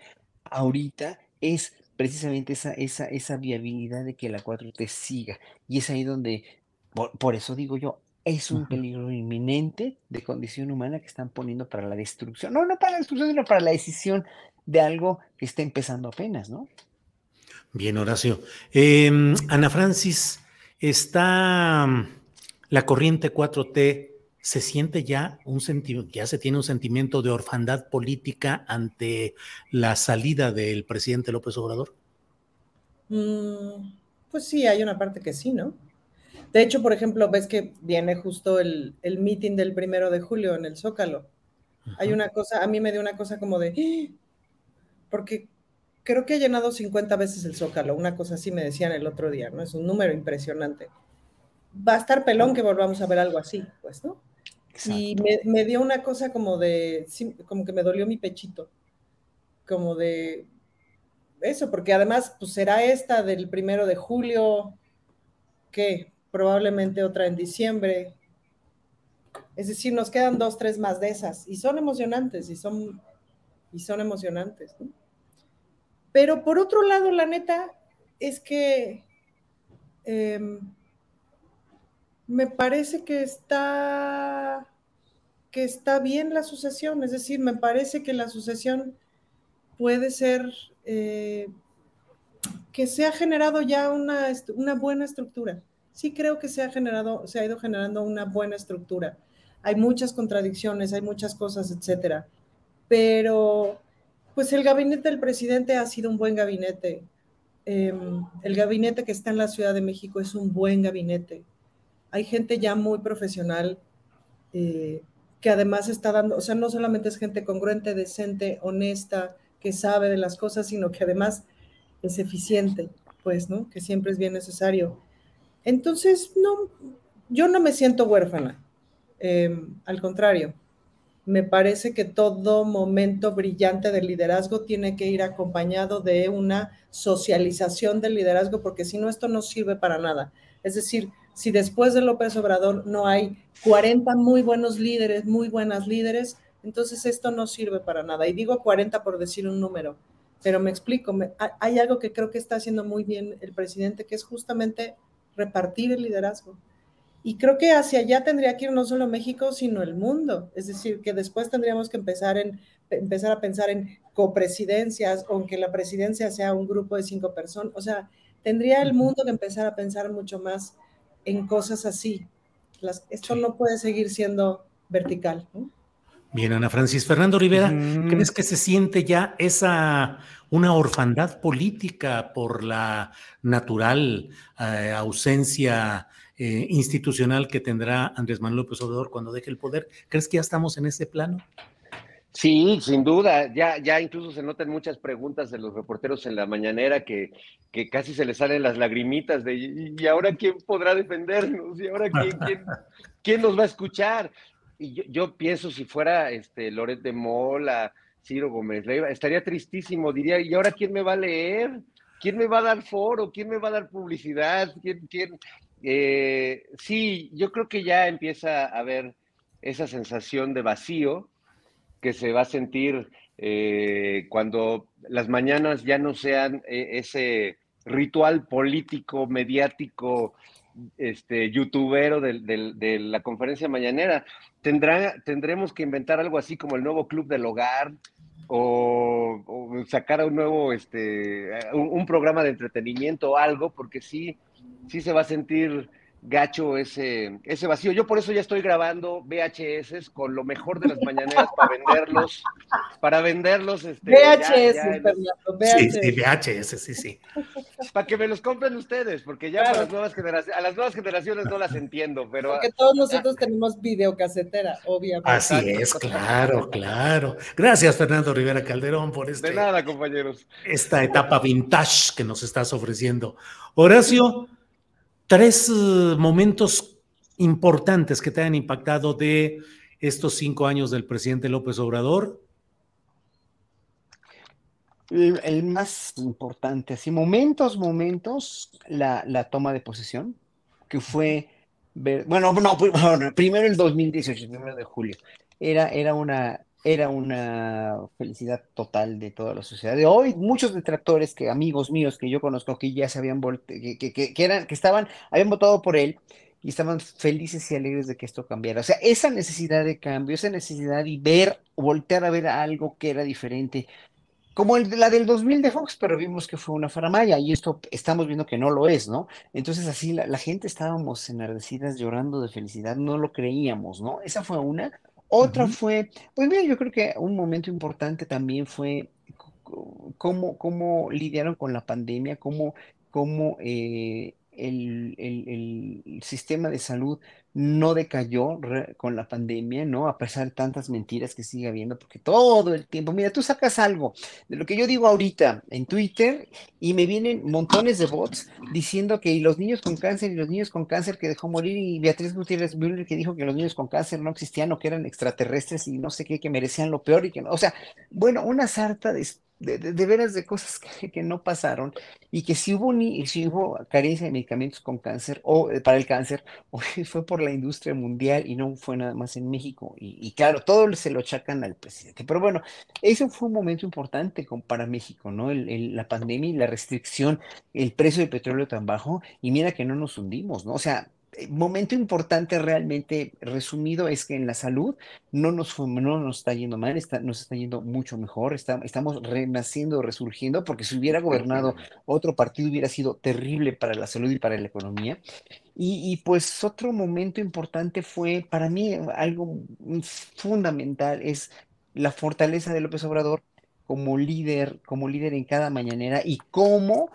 ahorita es precisamente esa, esa, esa viabilidad de que la 4T siga. Y es ahí donde, por, por eso digo yo, es un peligro inminente de condición humana que están poniendo para la destrucción. No, no para la destrucción, sino para la decisión de algo que está empezando apenas, ¿no? Bien, Horacio. Eh, Ana Francis, está mm, la corriente 4T, ¿se siente ya un sentimiento, ya se tiene un sentimiento de orfandad política ante la salida del presidente López Obrador? Mm, pues sí, hay una parte que sí, ¿no? De hecho, por ejemplo, ves que viene justo el, el meeting del primero de julio en el Zócalo. Hay una cosa, a mí me dio una cosa como de, ¡Ah! porque creo que ha llenado 50 veces el Zócalo, una cosa así me decían el otro día, ¿no? Es un número impresionante. Va a estar pelón que volvamos a ver algo así, pues, ¿no? Y me, me, dio una cosa como de, como que me dolió mi pechito, como de eso, porque además, pues será esta del primero de julio, que probablemente otra en diciembre. Es decir, nos quedan dos, tres más de esas, y son emocionantes, y son y son emocionantes. ¿no? Pero por otro lado, la neta es que eh, me parece que está que está bien la sucesión, es decir, me parece que la sucesión puede ser eh, que se ha generado ya una, una, buena estructura. Sí creo que se ha generado, se ha ido generando una buena estructura. Hay muchas contradicciones, hay muchas cosas, etcétera pero pues el gabinete del presidente ha sido un buen gabinete. Em, el gabinete que está en la Ciudad de México es un buen gabinete. Hay gente ya muy profesional eh, que además está dando, o sea, no solamente es gente congruente, decente, honesta, que sabe de las cosas, sino que además es eficiente, pues, ¿no? Que siempre es bien necesario. Entonces, no, yo no me siento huérfana, em, al contrario me parece que todo momento brillante del liderazgo tiene que ir acompañado de una socialización del liderazgo, porque si no, esto no sirve para nada. Es decir, si después de López Obrador no hay 40 muy buenos líderes, muy buenas líderes, entonces esto no sirve para nada. Y digo 40 por decir un número, pero me explico, hay algo que creo que está haciendo muy bien el presidente, que es justamente repartir el liderazgo. Y creo que hacia allá tendría que ir no solo México, sino el mundo. Es decir, que después tendríamos que empezar, en, empezar a pensar en copresidencias, aunque la presidencia sea un grupo de cinco personas. O sea, tendría el mundo que empezar a pensar mucho más en cosas así. Las, esto no puede seguir siendo vertical. ¿no? Bien, Ana Francis. Fernando Rivera, mm. ¿crees que se siente ya esa una orfandad política por la natural eh, ausencia eh, institucional que tendrá Andrés Manuel López Obrador cuando deje el poder. ¿Crees que ya estamos en ese plano? Sí, sin duda. Ya, ya incluso se notan muchas preguntas de los reporteros en la mañanera que, que casi se les salen las lagrimitas de ¿y ahora quién podrá defendernos? ¿Y ahora quién, quién, quién nos va a escuchar? Y yo, yo, pienso si fuera este Loret de Mola, Ciro Gómez Leiva, estaría tristísimo, diría, ¿y ahora quién me va a leer? ¿Quién me va a dar foro? ¿Quién me va a dar publicidad? ¿Quién, quién? Eh, sí, yo creo que ya empieza a haber esa sensación de vacío que se va a sentir eh, cuando las mañanas ya no sean eh, ese ritual político, mediático, este, youtubero de, la conferencia mañanera. Tendremos que inventar algo así como el nuevo club del hogar o, sacar un nuevo, este, un programa de entretenimiento o algo, porque sí, sí se va a sentir gacho ese, ese vacío. Yo por eso ya estoy grabando VHS con lo mejor de las mañaneras para venderlos, para venderlos. Este, VHS, ya, ya VHS. Sí, sí, VHS, sí, sí. Para que me los compren ustedes, porque ya claro. las nuevas generaciones, a las nuevas generaciones no las entiendo, pero... Porque todos nosotros ya. tenemos videocasetera, obviamente. Así es, claro, claro. Gracias, Fernando Rivera Calderón, por este... De nada, compañeros. Esta etapa vintage que nos estás ofreciendo. Horacio tres uh, momentos importantes que te han impactado de estos cinco años del presidente López Obrador. El, más importante, así, momentos, momentos, la, la toma de posesión, que fue, bueno, no, primero el 2018, el primero de julio, era, era una, era una felicidad total de toda la sociedad. De hoy, muchos detractores, que amigos míos que yo conozco, que ya se habían que, que, eran, que estaban, habían votado por él y estaban felices y alegres de que esto cambiara. O sea, esa necesidad de cambio, esa necesidad de ver, voltear a ver algo que era diferente, como el, la del 2000 de Fox, pero vimos que fue una faramaya y esto estamos viendo que no lo es, ¿no? Entonces así la, gente estábamos enardecidas llorando de felicidad, no lo creíamos, ¿no? Esa fue una. Otra fue, pues mira, yo creo que un momento importante también fue cómo, cómo lidiaron con la pandemia, cómo, cómo eh, el, el, sistema de salud no decayó con la pandemia, ¿no? A pesar de tantas mentiras que sigue habiendo, porque todo el tiempo, mira, tú sacas algo de lo que yo digo ahorita en Twitter y me vienen montones de bots diciendo que los niños con cáncer y los niños con cáncer que dejó morir y Beatriz Gutiérrez Müller que dijo que los niños con cáncer no existían o que eran extraterrestres y no sé qué, que merecían lo peor y que no, o sea, bueno, una sarta de de, veras de cosas que, no pasaron y que si hubo, ni, si hubo carencia de medicamentos con cáncer o eh, para el cáncer, o fue por la industria mundial y no fue nada más en México. Y, claro, todo se lo achacan al presidente. Pero bueno, ese fue un momento importante para México, ¿no? la pandemia y la restricción, el precio del petróleo tan bajo y mira que no nos hundimos, ¿no? O sea, momento importante realmente resumido es que en la salud no nos, no nos está yendo mal, está, nos está yendo mucho mejor, estamos renaciendo, resurgiendo, porque si hubiera gobernado otro partido hubiera sido terrible para la salud y para la economía. Y, y pues otro momento importante fue, para mí, algo fundamental, es la fortaleza de López Obrador como líder, como líder en cada mañanera y cómo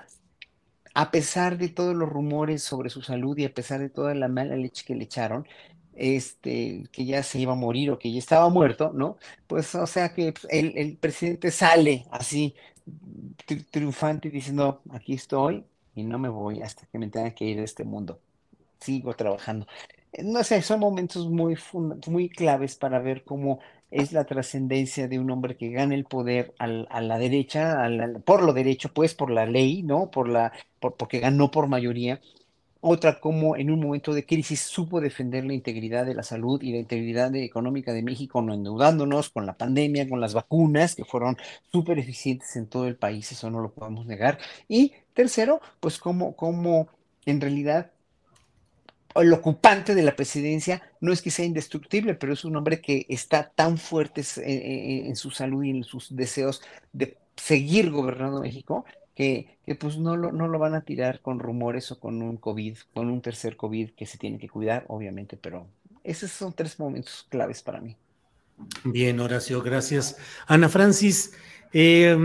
a pesar de todos los rumores sobre su salud y a pesar de toda la mala leche que le echaron, este, que ya se iba a morir o que ya estaba muerto, ¿no? Pues, o sea que pues, el, presidente sale así, triunfante, diciendo, aquí estoy y no me voy hasta que me tenga que ir de este mundo. Sigo trabajando. No sé, son momentos muy, muy claves para ver cómo es la trascendencia de un hombre que gana el poder a la derecha, por lo derecho, pues por la ley, ¿no? Por la, por, porque ganó por mayoría. Otra como en un momento de crisis supo defender la integridad de la salud y la integridad económica de México, no endeudándonos con la pandemia, con las vacunas, que fueron súper eficientes en todo el país, eso no lo podemos negar. Y tercero, pues como, como en realidad el ocupante de la presidencia no es que sea indestructible, pero es un hombre que está tan fuerte en, su salud y en sus deseos de seguir gobernando México que, pues no lo, no lo van a tirar con rumores o con un COVID, con un tercer COVID que se tiene que cuidar, obviamente, pero esos son tres momentos claves para mí. Bien, Horacio, gracias. Ana Francis, eh,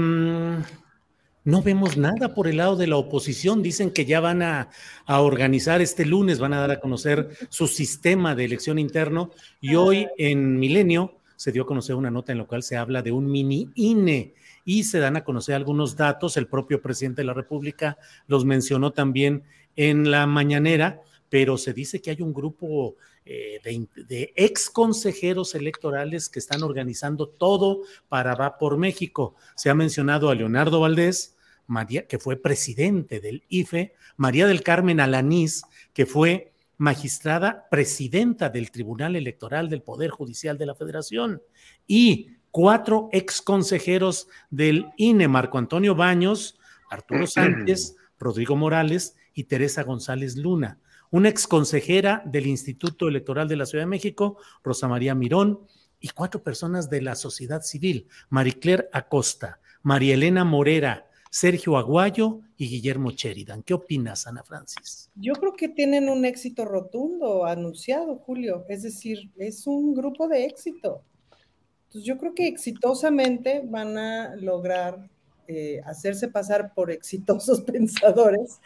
no vemos nada por el lado de la oposición. Dicen que ya van a, organizar este lunes, van a dar a conocer su sistema de elección interno. Y hoy en Milenio se dio a conocer una nota en la cual se habla de un mini INE y se dan a conocer algunos datos. El propio presidente de la República los mencionó también en la mañanera, pero se dice que hay un grupo eh, de, de, ex consejeros electorales que están organizando todo para Va por México. Se ha mencionado a Leonardo Valdés, María, que fue presidente del IFE, María del Carmen Alanís, que fue magistrada presidenta del Tribunal Electoral del Poder Judicial de la Federación, y cuatro ex consejeros del INE, Marco Antonio Baños, Arturo Sánchez, Rodrigo Morales y Teresa González Luna. Una ex consejera del Instituto Electoral de la Ciudad de México, Rosa María Mirón, y cuatro personas de la sociedad civil, Maricler Acosta, María Elena Morera, Sergio Aguayo y Guillermo Sheridan. ¿Qué opinas, Ana Francis? Yo creo que tienen un éxito rotundo anunciado, Julio. Es decir, es un grupo de éxito. Entonces yo creo que exitosamente van a lograr eh, hacerse pasar por exitosos pensadores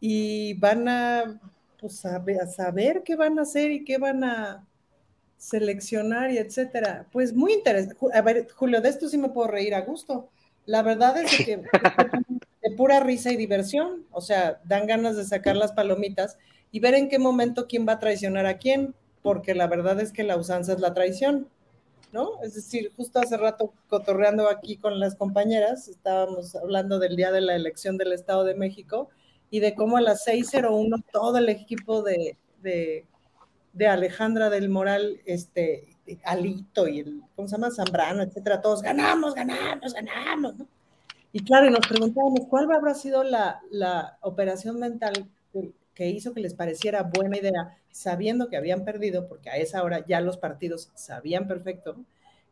y van a, pues, a, saber qué van a hacer y qué van a seleccionar y etcétera. Pues muy interesante. A ver, Julio, de esto sí me puedo reír a gusto la verdad es que de pura risa y diversión, o sea, dan ganas de sacar las palomitas y ver en qué momento quién va a traicionar a quién, porque la verdad es que la usanza es la traición. ¿no? Es decir, justo hace rato cotorreando aquí con las compañeras, estábamos hablando del día de la elección del Estado de México y de cómo a las 6.01 todo el equipo de, de, de, Alejandra del Moral, este, Alito y el, ¿cómo se llama? Zambrano, etcétera, todos ganamos, ganamos, ganamos, ¿no? Y claro, y nos preguntábamos cuál habrá sido la, la operación mental que hizo que les pareciera buena idea, sabiendo que habían perdido, porque a esa hora ya los partidos sabían perfecto,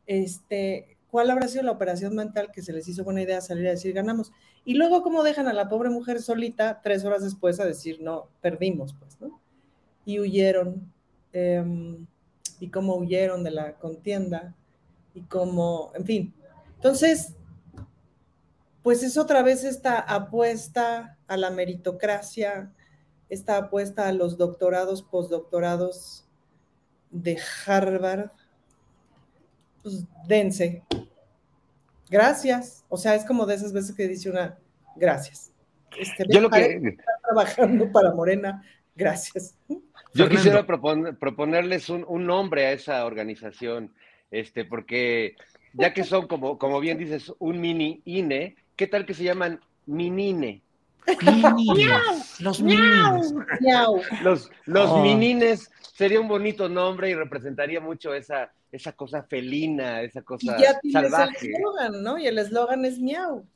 este, cuál habrá sido la operación mental que se les hizo buena idea salir a decir ganamos. Y luego cómo dejan a la pobre mujer solita tres horas después a decir no, perdimos, pues, ¿no? Y huyeron. Y cómo huyeron de la contienda y cómo, en fin. Entonces, pues es otra vez esta apuesta a la meritocracia, esta apuesta a los doctorados, postdoctorados de Harvard. Pues dense. Gracias. O sea, es como de esas veces que dice una, gracias. Este, Yo lo que... Trabajando para Morena, gracias. Yo quisiera proponerles un, un, nombre a esa organización, este, porque ya que son, como, como bien dices, un mini INE, ¿qué tal que se llaman Minine? los minines. Los, los oh. minines sería un bonito nombre y representaría mucho esa, esa cosa felina, esa cosa y ya salvaje. El eslogan, ¿no? Y el eslogan es miau.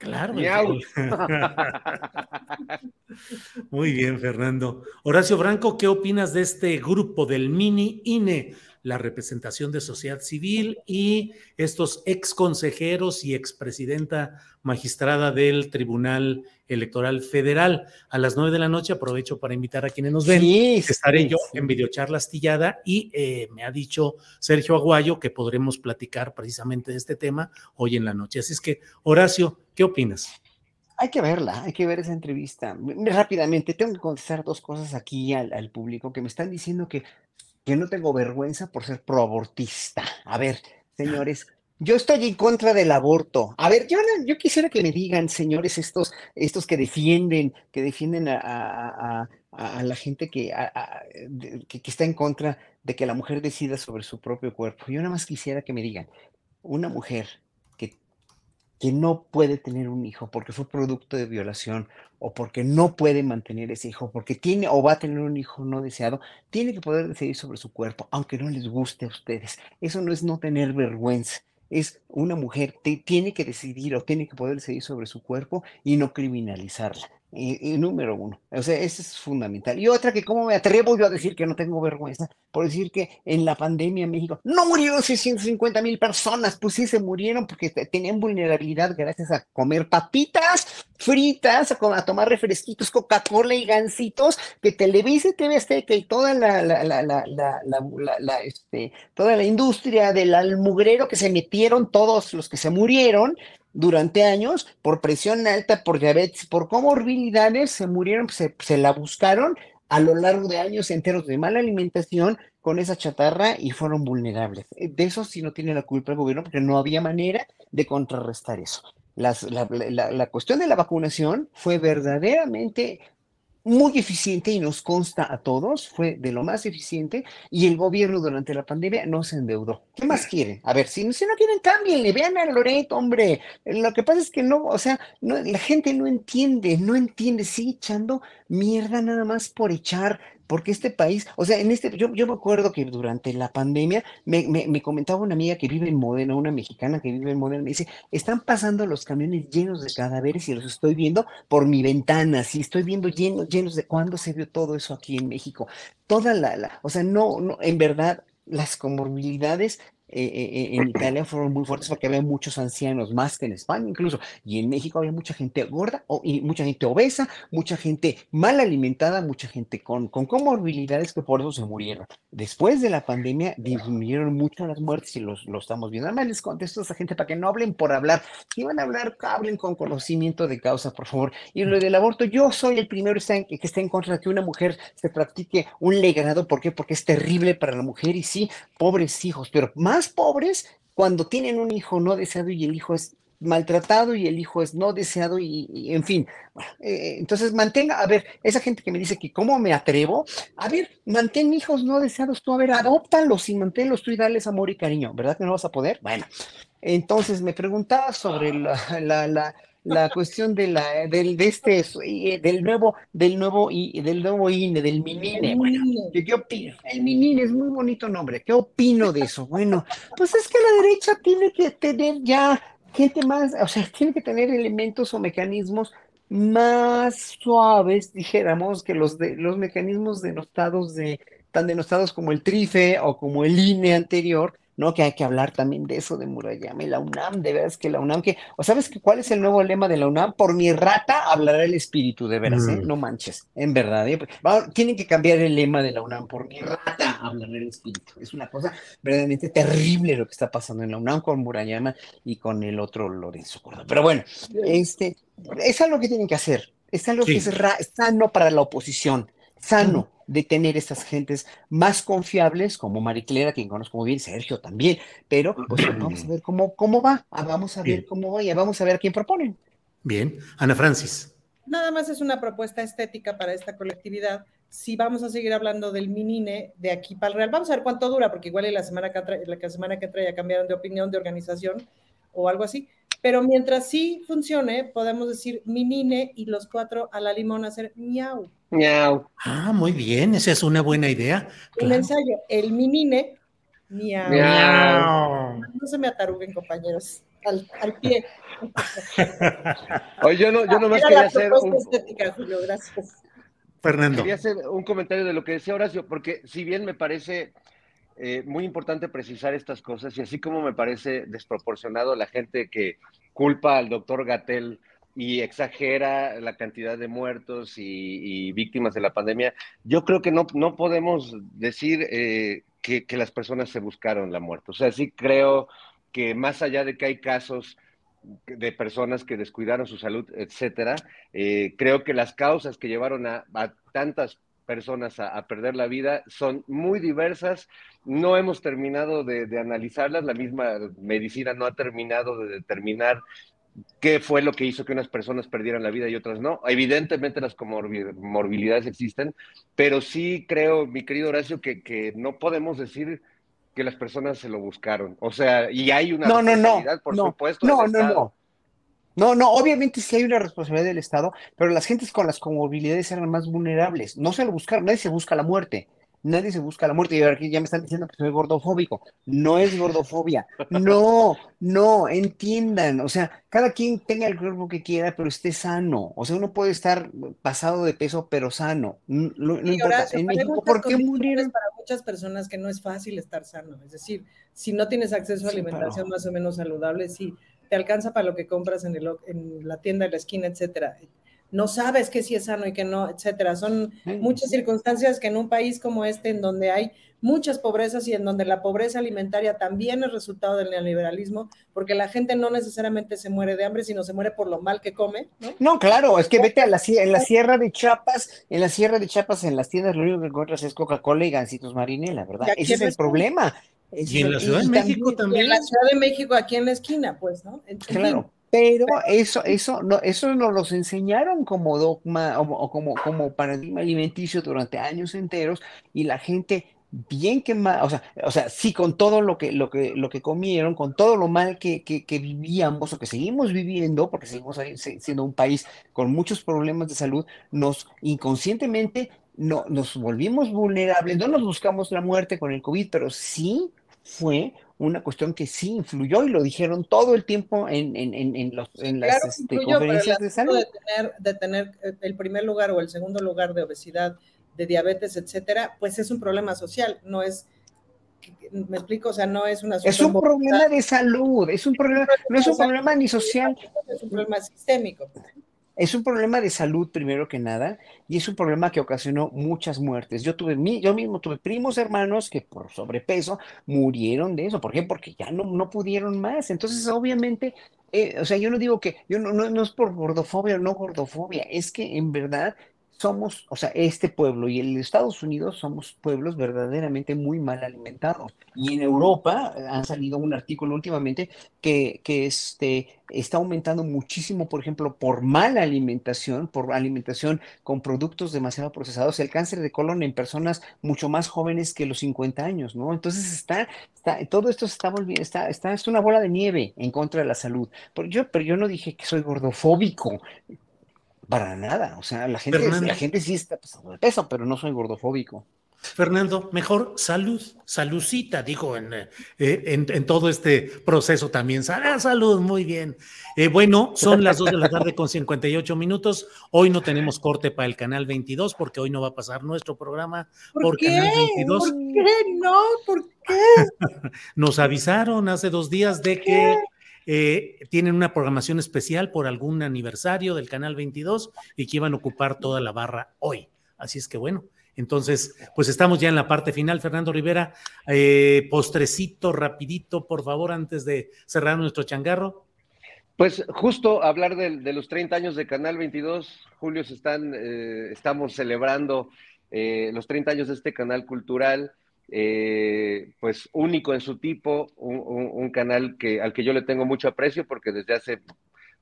Claro. Miau. Muy bien, Fernando. Horacio Branco, ¿qué opinas de este grupo del mini INE? La representación de sociedad civil y estos ex consejeros y expresidenta magistrada del Tribunal Electoral Federal. A las nueve de la noche aprovecho para invitar a quienes nos ven. Estaré yo en videocharla astillada y eh, me ha dicho Sergio Aguayo que podremos platicar precisamente de este tema hoy en la noche. Así es que, Horacio, ¿qué opinas? Hay que verla, hay que ver esa entrevista. Rápidamente, tengo que contestar dos cosas aquí al, al público que me están diciendo que que no tengo vergüenza por ser proabortista. A ver, señores, yo estoy en contra del aborto. A ver, yo, quisiera que me digan, señores, estos, estos que defienden, que defienden a, la gente que está en contra de que la mujer decida sobre su propio cuerpo. Yo nada más quisiera que me digan, una mujer que no puede tener un hijo porque fue producto de violación o porque no puede mantener ese hijo, porque tiene o va a tener un hijo no deseado, tiene que poder decidir sobre su cuerpo, aunque no les guste a ustedes. Eso no es no tener vergüenza. Es una mujer, que tiene que decidir o tiene que poder decidir sobre su cuerpo y no criminalizarla. Y, número uno. O sea, eso es fundamental. Y otra que, ¿cómo me atrevo yo a decir que no tengo vergüenza? Por decir que en la pandemia en México no murieron 650 mil personas. Pues sí, se murieron porque tenían vulnerabilidad gracias a comer papitas fritas, a, tomar refresquitos, Coca-Cola y gancitos, que Televisa y TV Azteca y toda la, la, la, la, este, toda la industria del almugrero que se metieron todos los que se murieron durante años por presión alta, por diabetes, por comorbilidades, se murieron, se, la buscaron a lo largo de años enteros de mala alimentación con esa chatarra y fueron vulnerables. De eso sí no tiene la culpa el gobierno porque no había manera de contrarrestar eso. La, la, la, cuestión de la vacunación fue verdaderamente muy eficiente y nos consta a todos, fue de lo más eficiente y el gobierno durante la pandemia no se endeudó. ¿Qué más quieren? A ver, si, si no quieren, cámbienle, vean a Loreto, hombre. Lo que pasa es que no, o sea, no, la gente no entiende, no entiende, sigue echando mierda nada más por echar, porque este país, o sea, en este, yo, me acuerdo que durante la pandemia me, me, comentaba una amiga que vive en Modena, una mexicana que vive en Modena, me dice, están pasando los camiones llenos de cadáveres y los estoy viendo por mi ventana, sí, estoy viendo llenos, llenos de, ¿cuándo se vio todo eso aquí en México? Toda la, la o sea, no, no, en verdad, las comorbilidades eh, eh, en Italia fueron muy fuertes porque había muchos ancianos, más que en España incluso, y en México había mucha gente gorda y mucha gente obesa, mucha gente mal alimentada, mucha gente con, con comorbilidades que por eso se murieron. Después de la pandemia disminuyeron mucho las muertes y los, lo estamos viendo. Además les contesto a esa gente para que no hablen por hablar, si van a hablar, hablen con conocimiento de causa, por favor. Y lo del aborto, yo soy el primero que está en contra de que una mujer se practique un legrado, ¿por qué? Porque es terrible para la mujer y sí, pobres hijos, pero más pobres cuando tienen un hijo no deseado y el hijo es maltratado y el hijo es no deseado y, en fin. Eh, entonces mantenga, a ver, esa gente que me dice que cómo me atrevo, a ver, mantén hijos no deseados tú, a ver, adóptalos y manténlos tú y darles amor y cariño, ¿verdad que no vas a poder? Bueno, entonces me preguntaba sobre la la cuestión de la del de este del nuevo del nuevo y del nuevo INE del MININE bueno qué opino el MININE es muy bonito nombre qué opino de eso bueno pues es que la derecha tiene que tener ya gente más o sea tiene que tener elementos o mecanismos más suaves dijéramos que los de los mecanismos denostados de tan denostados como el TRIFE o como el INE anterior ¿no? Que hay que hablar también de eso de Murayama y la UNAM, de veras que la UNAM, que, o sabes que cuál es el nuevo lema de la UNAM, por mi rata hablará el espíritu, de veras, ¿eh? Mm. No manches, en verdad, ¿eh? tienen que cambiar el lema de la UNAM, por mi rata hablará el espíritu. Es una cosa verdaderamente terrible lo que está pasando en la UNAM con Murayama y con el otro Lorenzo Córdoba. Pero bueno, este, es algo que tienen que hacer, es algo que es sano para la oposición, sano de tener estas gentes más confiables, como Mariclera, quien conozco muy bien, Sergio también, pero pues vamos a ver cómo, cómo va, ah, vamos a ver cómo va y vamos a ver a quién proponen. Bien, Ana Francis. Nada más es una propuesta estética para esta colectividad. Si vamos a seguir hablando del Minine de aquí para el Real, vamos a ver cuánto dura, porque igual la semana que trae, la semana que trae ya cambiaron de opinión, de organización o algo así. Pero mientras sí funcione, podemos decir Minine y los cuatro a la limón hacer miau. Miau. Ah, muy bien, esa es una buena idea. Un ensayo, el minine, miau. miau. No se me ataruguen, compañeros, al, al pie. Oye, yo no, yo nomás quería hacer un... estética, Julio, gracias. Fernando. Quería hacer un comentario de lo que decía Horacio, porque si bien me parece eh, muy importante precisar estas cosas, y así como me parece desproporcionado la gente que culpa al doctor Gatel y exagera la cantidad de muertos y, víctimas de la pandemia, yo creo que no, no podemos decir eh, que, las personas se buscaron la muerte. O sea, sí creo que más allá de que hay casos de personas que descuidaron su salud, etcétera, eh, creo que las causas que llevaron a, tantas personas a, perder la vida son muy diversas. No hemos terminado de, de, analizarlas. La misma medicina no ha terminado de determinar qué fue lo que hizo que unas personas perdieran la vida y otras no. Evidentemente las comorbilidades existen, pero sí creo, mi querido Horacio, que, no podemos decir que las personas se lo buscaron. O sea, y hay una no, no, no, por no, supuesto. No, no, no. No, no, obviamente sí hay una responsabilidad del Estado, pero las gentes con las comorbilidades eran más vulnerables. No se lo buscaron, nadie se busca la muerte nadie se busca la muerte. Y ahora aquí ya me están diciendo que soy gordofóbico. No es gordofobia. No, no, entiendan. O sea, cada quien tenga el cuerpo que quiera, pero esté sano. O sea, uno puede estar pasado de peso, pero sano. No, importa. en México, ¿por qué murieron? Para muchas personas que no es fácil estar sano. Es decir, si no tienes acceso a alimentación más o menos saludable, sí, te alcanza para lo que compras en, el, en la tienda de la esquina, etcétera no sabes qué sí es sano y qué no, etcétera. Son muchas circunstancias que en un país como este, en donde hay muchas pobrezas y en donde la pobreza alimentaria también es resultado del neoliberalismo, porque la gente no necesariamente se muere de hambre, sino se muere por lo mal que come. No, claro, es que vete a la en la sierra de Chiapas, en la sierra de Chiapas, en las tiendas lo único que encuentras es Coca-Cola y gancitos marinela, ¿verdad? Ese es el problema. Y en la Ciudad de México también. en la Ciudad de México, aquí en la esquina, pues, ¿no? claro. Pero eso, eso, no, eso nos los enseñaron como dogma o, como, como paradigma alimenticio durante años enteros y la gente bien que mal, o sea, o sea, sí con todo lo que, lo que, lo que comieron, con todo lo mal que, que, que vivíamos o que seguimos viviendo, porque seguimos siendo un país con muchos problemas de salud, nos inconscientemente no, nos volvimos vulnerables, no nos buscamos la muerte con el COVID, pero sí fue una cuestión que sí influyó y lo dijeron todo el tiempo en, en, en, los, en las este, conferencias de salud. De tener, de tener eh, el primer lugar o el segundo lugar de obesidad, de diabetes, etcétera, pues es un problema social, no es me explico, o sea, no es una Es un problema de salud, es un problema, no es un problema ni social. Es un problema sistémico. Es un problema de salud primero que nada y es un problema que ocasionó muchas muertes. Yo tuve yo mismo tuve primos hermanos que por sobrepeso murieron de eso. ¿Por qué? Porque ya no, no pudieron más. Entonces, obviamente, eh, o sea, yo no digo que yo no, no, es por gordofobia o no gordofobia, es que en verdad somos, o sea, este pueblo y el Estados Unidos somos pueblos verdaderamente muy mal alimentados. Y en Europa eh, han salido un artículo últimamente que, que este, está aumentando muchísimo, por ejemplo, por mala alimentación, por alimentación con productos demasiado procesados, el cáncer de colon en personas mucho más jóvenes que los 50 años, ¿no? Entonces está, está todo esto está volviendo, está, está, es una bola de nieve en contra de la salud. Pero yo, pero yo no dije que soy gordofóbico. Para nada, o sea, la gente, la gente sí está pasando de peso, pero no soy gordofóbico. Fernando, mejor salud, saludcita, dijo en, eh, en, en, todo este proceso también. Ah, salud, muy bien. Eh, bueno, son las 2 de la tarde con 58 minutos. Hoy no tenemos corte para el canal 22 porque hoy no va a pasar nuestro programa ¿Por, por qué? canal 22. ¿Por qué no? ¿Por qué? Nos avisaron hace dos días de que eh, tienen una programación especial por algún aniversario del Canal 22 y que iban a ocupar toda la barra hoy. Así es que bueno, entonces, pues estamos ya en la parte final. Fernando Rivera, eh, postrecito, rapidito, por favor, antes de cerrar nuestro changarro. Pues justo hablar de, de los 30 años de Canal 22, Julio, se están, eh, estamos celebrando eh, los 30 años de este canal cultural eh, pues único en su tipo, un, canal que, al que yo le tengo mucho aprecio porque desde hace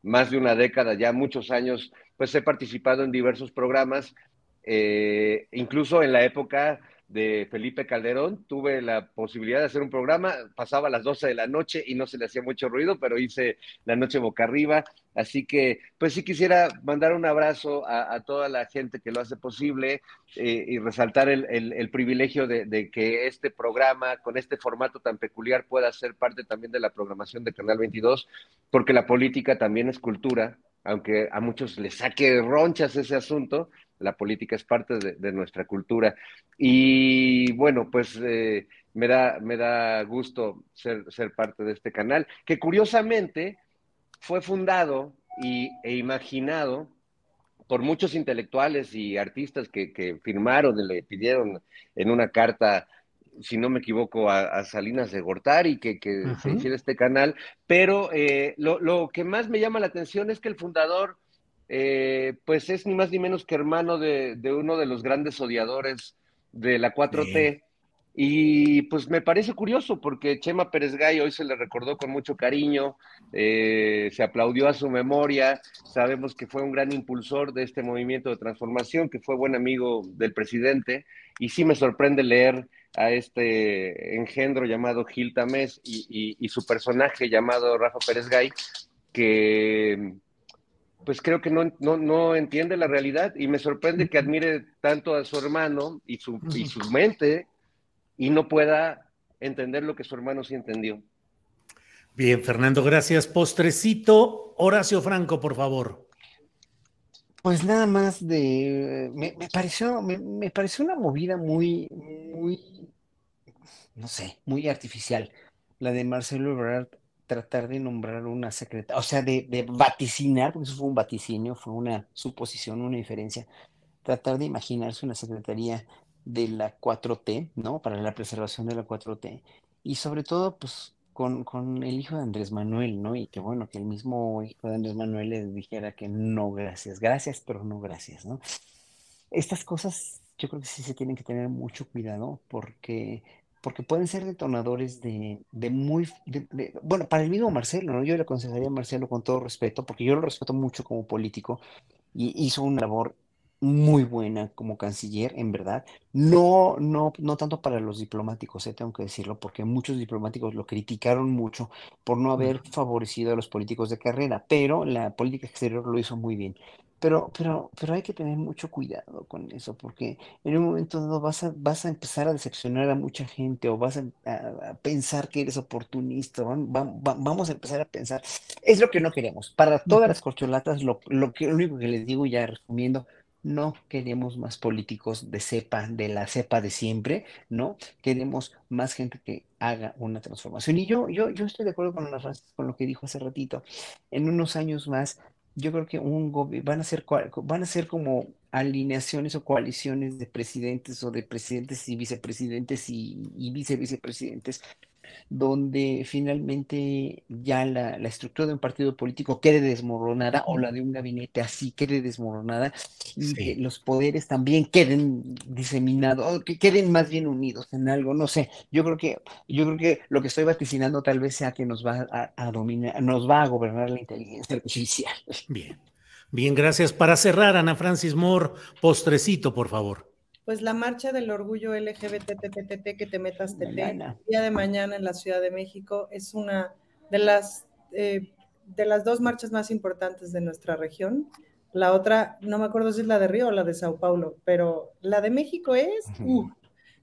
más de una década, ya muchos años, pues he participado en diversos programas, eh, incluso en la época de Felipe Calderón, tuve la posibilidad de hacer un programa, pasaba a las 12 de la noche y no se le hacía mucho ruido, pero hice la noche boca arriba, así que pues sí quisiera mandar un abrazo a, toda la gente que lo hace posible eh, y resaltar el, el, el privilegio de, de, que este programa con este formato tan peculiar pueda ser parte también de la programación de Canal 22, porque la política también es cultura, aunque a muchos les saque ronchas ese asunto, la política es parte de, de nuestra cultura. Y bueno, pues eh, me, da, me da gusto ser, ser parte de este canal, que curiosamente fue fundado y, e imaginado por muchos intelectuales y artistas que, que firmaron y le pidieron en una carta si no me equivoco, a, a Salinas de Gortari, que, que uh -huh. se hiciera este canal, pero eh, lo, lo, que más me llama la atención es que el fundador, eh, pues es ni más ni menos que hermano de, de, uno de los grandes odiadores de la 4T, Bien. y pues me parece curioso porque Chema Pérez Gay hoy se le recordó con mucho cariño, eh, se aplaudió a su memoria, sabemos que fue un gran impulsor de este movimiento de transformación, que fue buen amigo del presidente, y sí me sorprende leer a este engendro llamado Gil Tamés y, y, y, su personaje llamado Rafa Pérez Gay, que pues creo que no, no, no, entiende la realidad y me sorprende que admire tanto a su hermano y su, y su mente y no pueda entender lo que su hermano sí entendió. Bien, Fernando, gracias. Postrecito, Horacio Franco, por favor. Pues nada más de, me, me pareció, me, me, pareció una movida muy, muy, no sé, muy artificial, la de Marcelo Ebrard tratar de nombrar una secretaria, o sea, de, de, vaticinar, porque eso fue un vaticinio, fue una suposición, una inferencia, tratar de imaginarse una secretaría de la 4T, ¿no? Para la preservación de la 4T, y sobre todo, pues, con, con, el hijo de Andrés Manuel, ¿no? Y que bueno, que el mismo hijo de Andrés Manuel le dijera que no, gracias, gracias, pero no gracias, ¿no? Estas cosas yo creo que sí se tienen que tener mucho cuidado porque, porque pueden ser detonadores de, de muy, de, de, bueno, para el mismo Marcelo, ¿no? Yo le aconsejaría a Marcelo con todo respeto, porque yo lo respeto mucho como político y hizo una labor muy buena como canciller, en verdad. No, no, no tanto para los diplomáticos, eh, tengo que decirlo, porque muchos diplomáticos lo criticaron mucho por no haber favorecido a los políticos de carrera, pero la política exterior lo hizo muy bien. Pero, pero, pero hay que tener mucho cuidado con eso, porque en un momento dado vas a, vas a empezar a decepcionar a mucha gente o vas a, a, a pensar que eres oportunista, va, va, vamos a empezar a pensar, es lo que no queremos. Para todas las corcholatas, lo, lo, que, lo único que les digo ya resumiendo, no queremos más políticos de cepa, de la cepa de siempre, ¿no? Queremos más gente que haga una transformación. Y yo, yo, yo estoy de acuerdo con, la, con lo que dijo hace ratito. En unos años más, yo creo que un van a ser van a ser como alineaciones o coaliciones de presidentes o de presidentes y vicepresidentes y, y vice donde finalmente ya la, estructura de un partido político quede desmoronada o la de un gabinete así quede desmoronada y que los poderes también queden diseminados, que queden más bien unidos en algo, no sé, yo creo que, yo creo que lo que estoy vaticinando tal vez sea que nos va a, dominar, nos va a gobernar la inteligencia artificial. Bien, bien, gracias. Para cerrar, Ana Francis Moore, postrecito, por favor pues la marcha del orgullo LGBTTTT que te metas TT, día de mañana en la Ciudad de México, es una de las, eh, de las dos marchas más importantes de nuestra región. La otra, no me acuerdo si es la de Río o la de Sao Paulo, pero la de México es... Uh.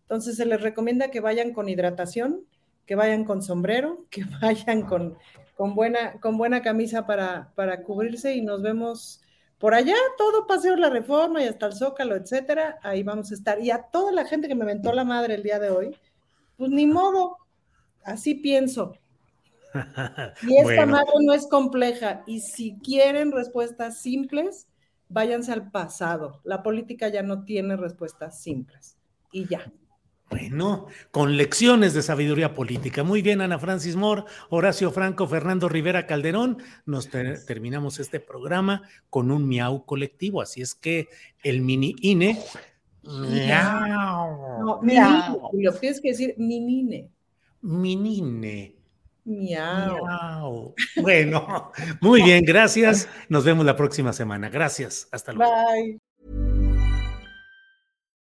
Entonces se les recomienda que vayan con hidratación, que vayan con sombrero, que vayan con, con, buena, con buena camisa para, para cubrirse y nos vemos por allá, todo Paseo La Reforma y hasta el Zócalo, etcétera, ahí vamos a estar. Y a toda la gente que me mentó la madre el día de hoy, pues ni modo, así pienso. Y esta madre no es compleja. Y si quieren respuestas simples, váyanse al pasado. La política ya no tiene respuestas simples. Y ya. Bueno, con lecciones de sabiduría política. Muy bien, Ana Francis Moore, Horacio Franco, Fernando Rivera Calderón. Nos terminamos este programa con un miau colectivo. Así es que el mini INE. Miau. miau. Lo tienes que decir minine. Minine. Miau. miau. Bueno, muy bien, gracias. Nos vemos la próxima semana. Gracias. Hasta luego. Bye.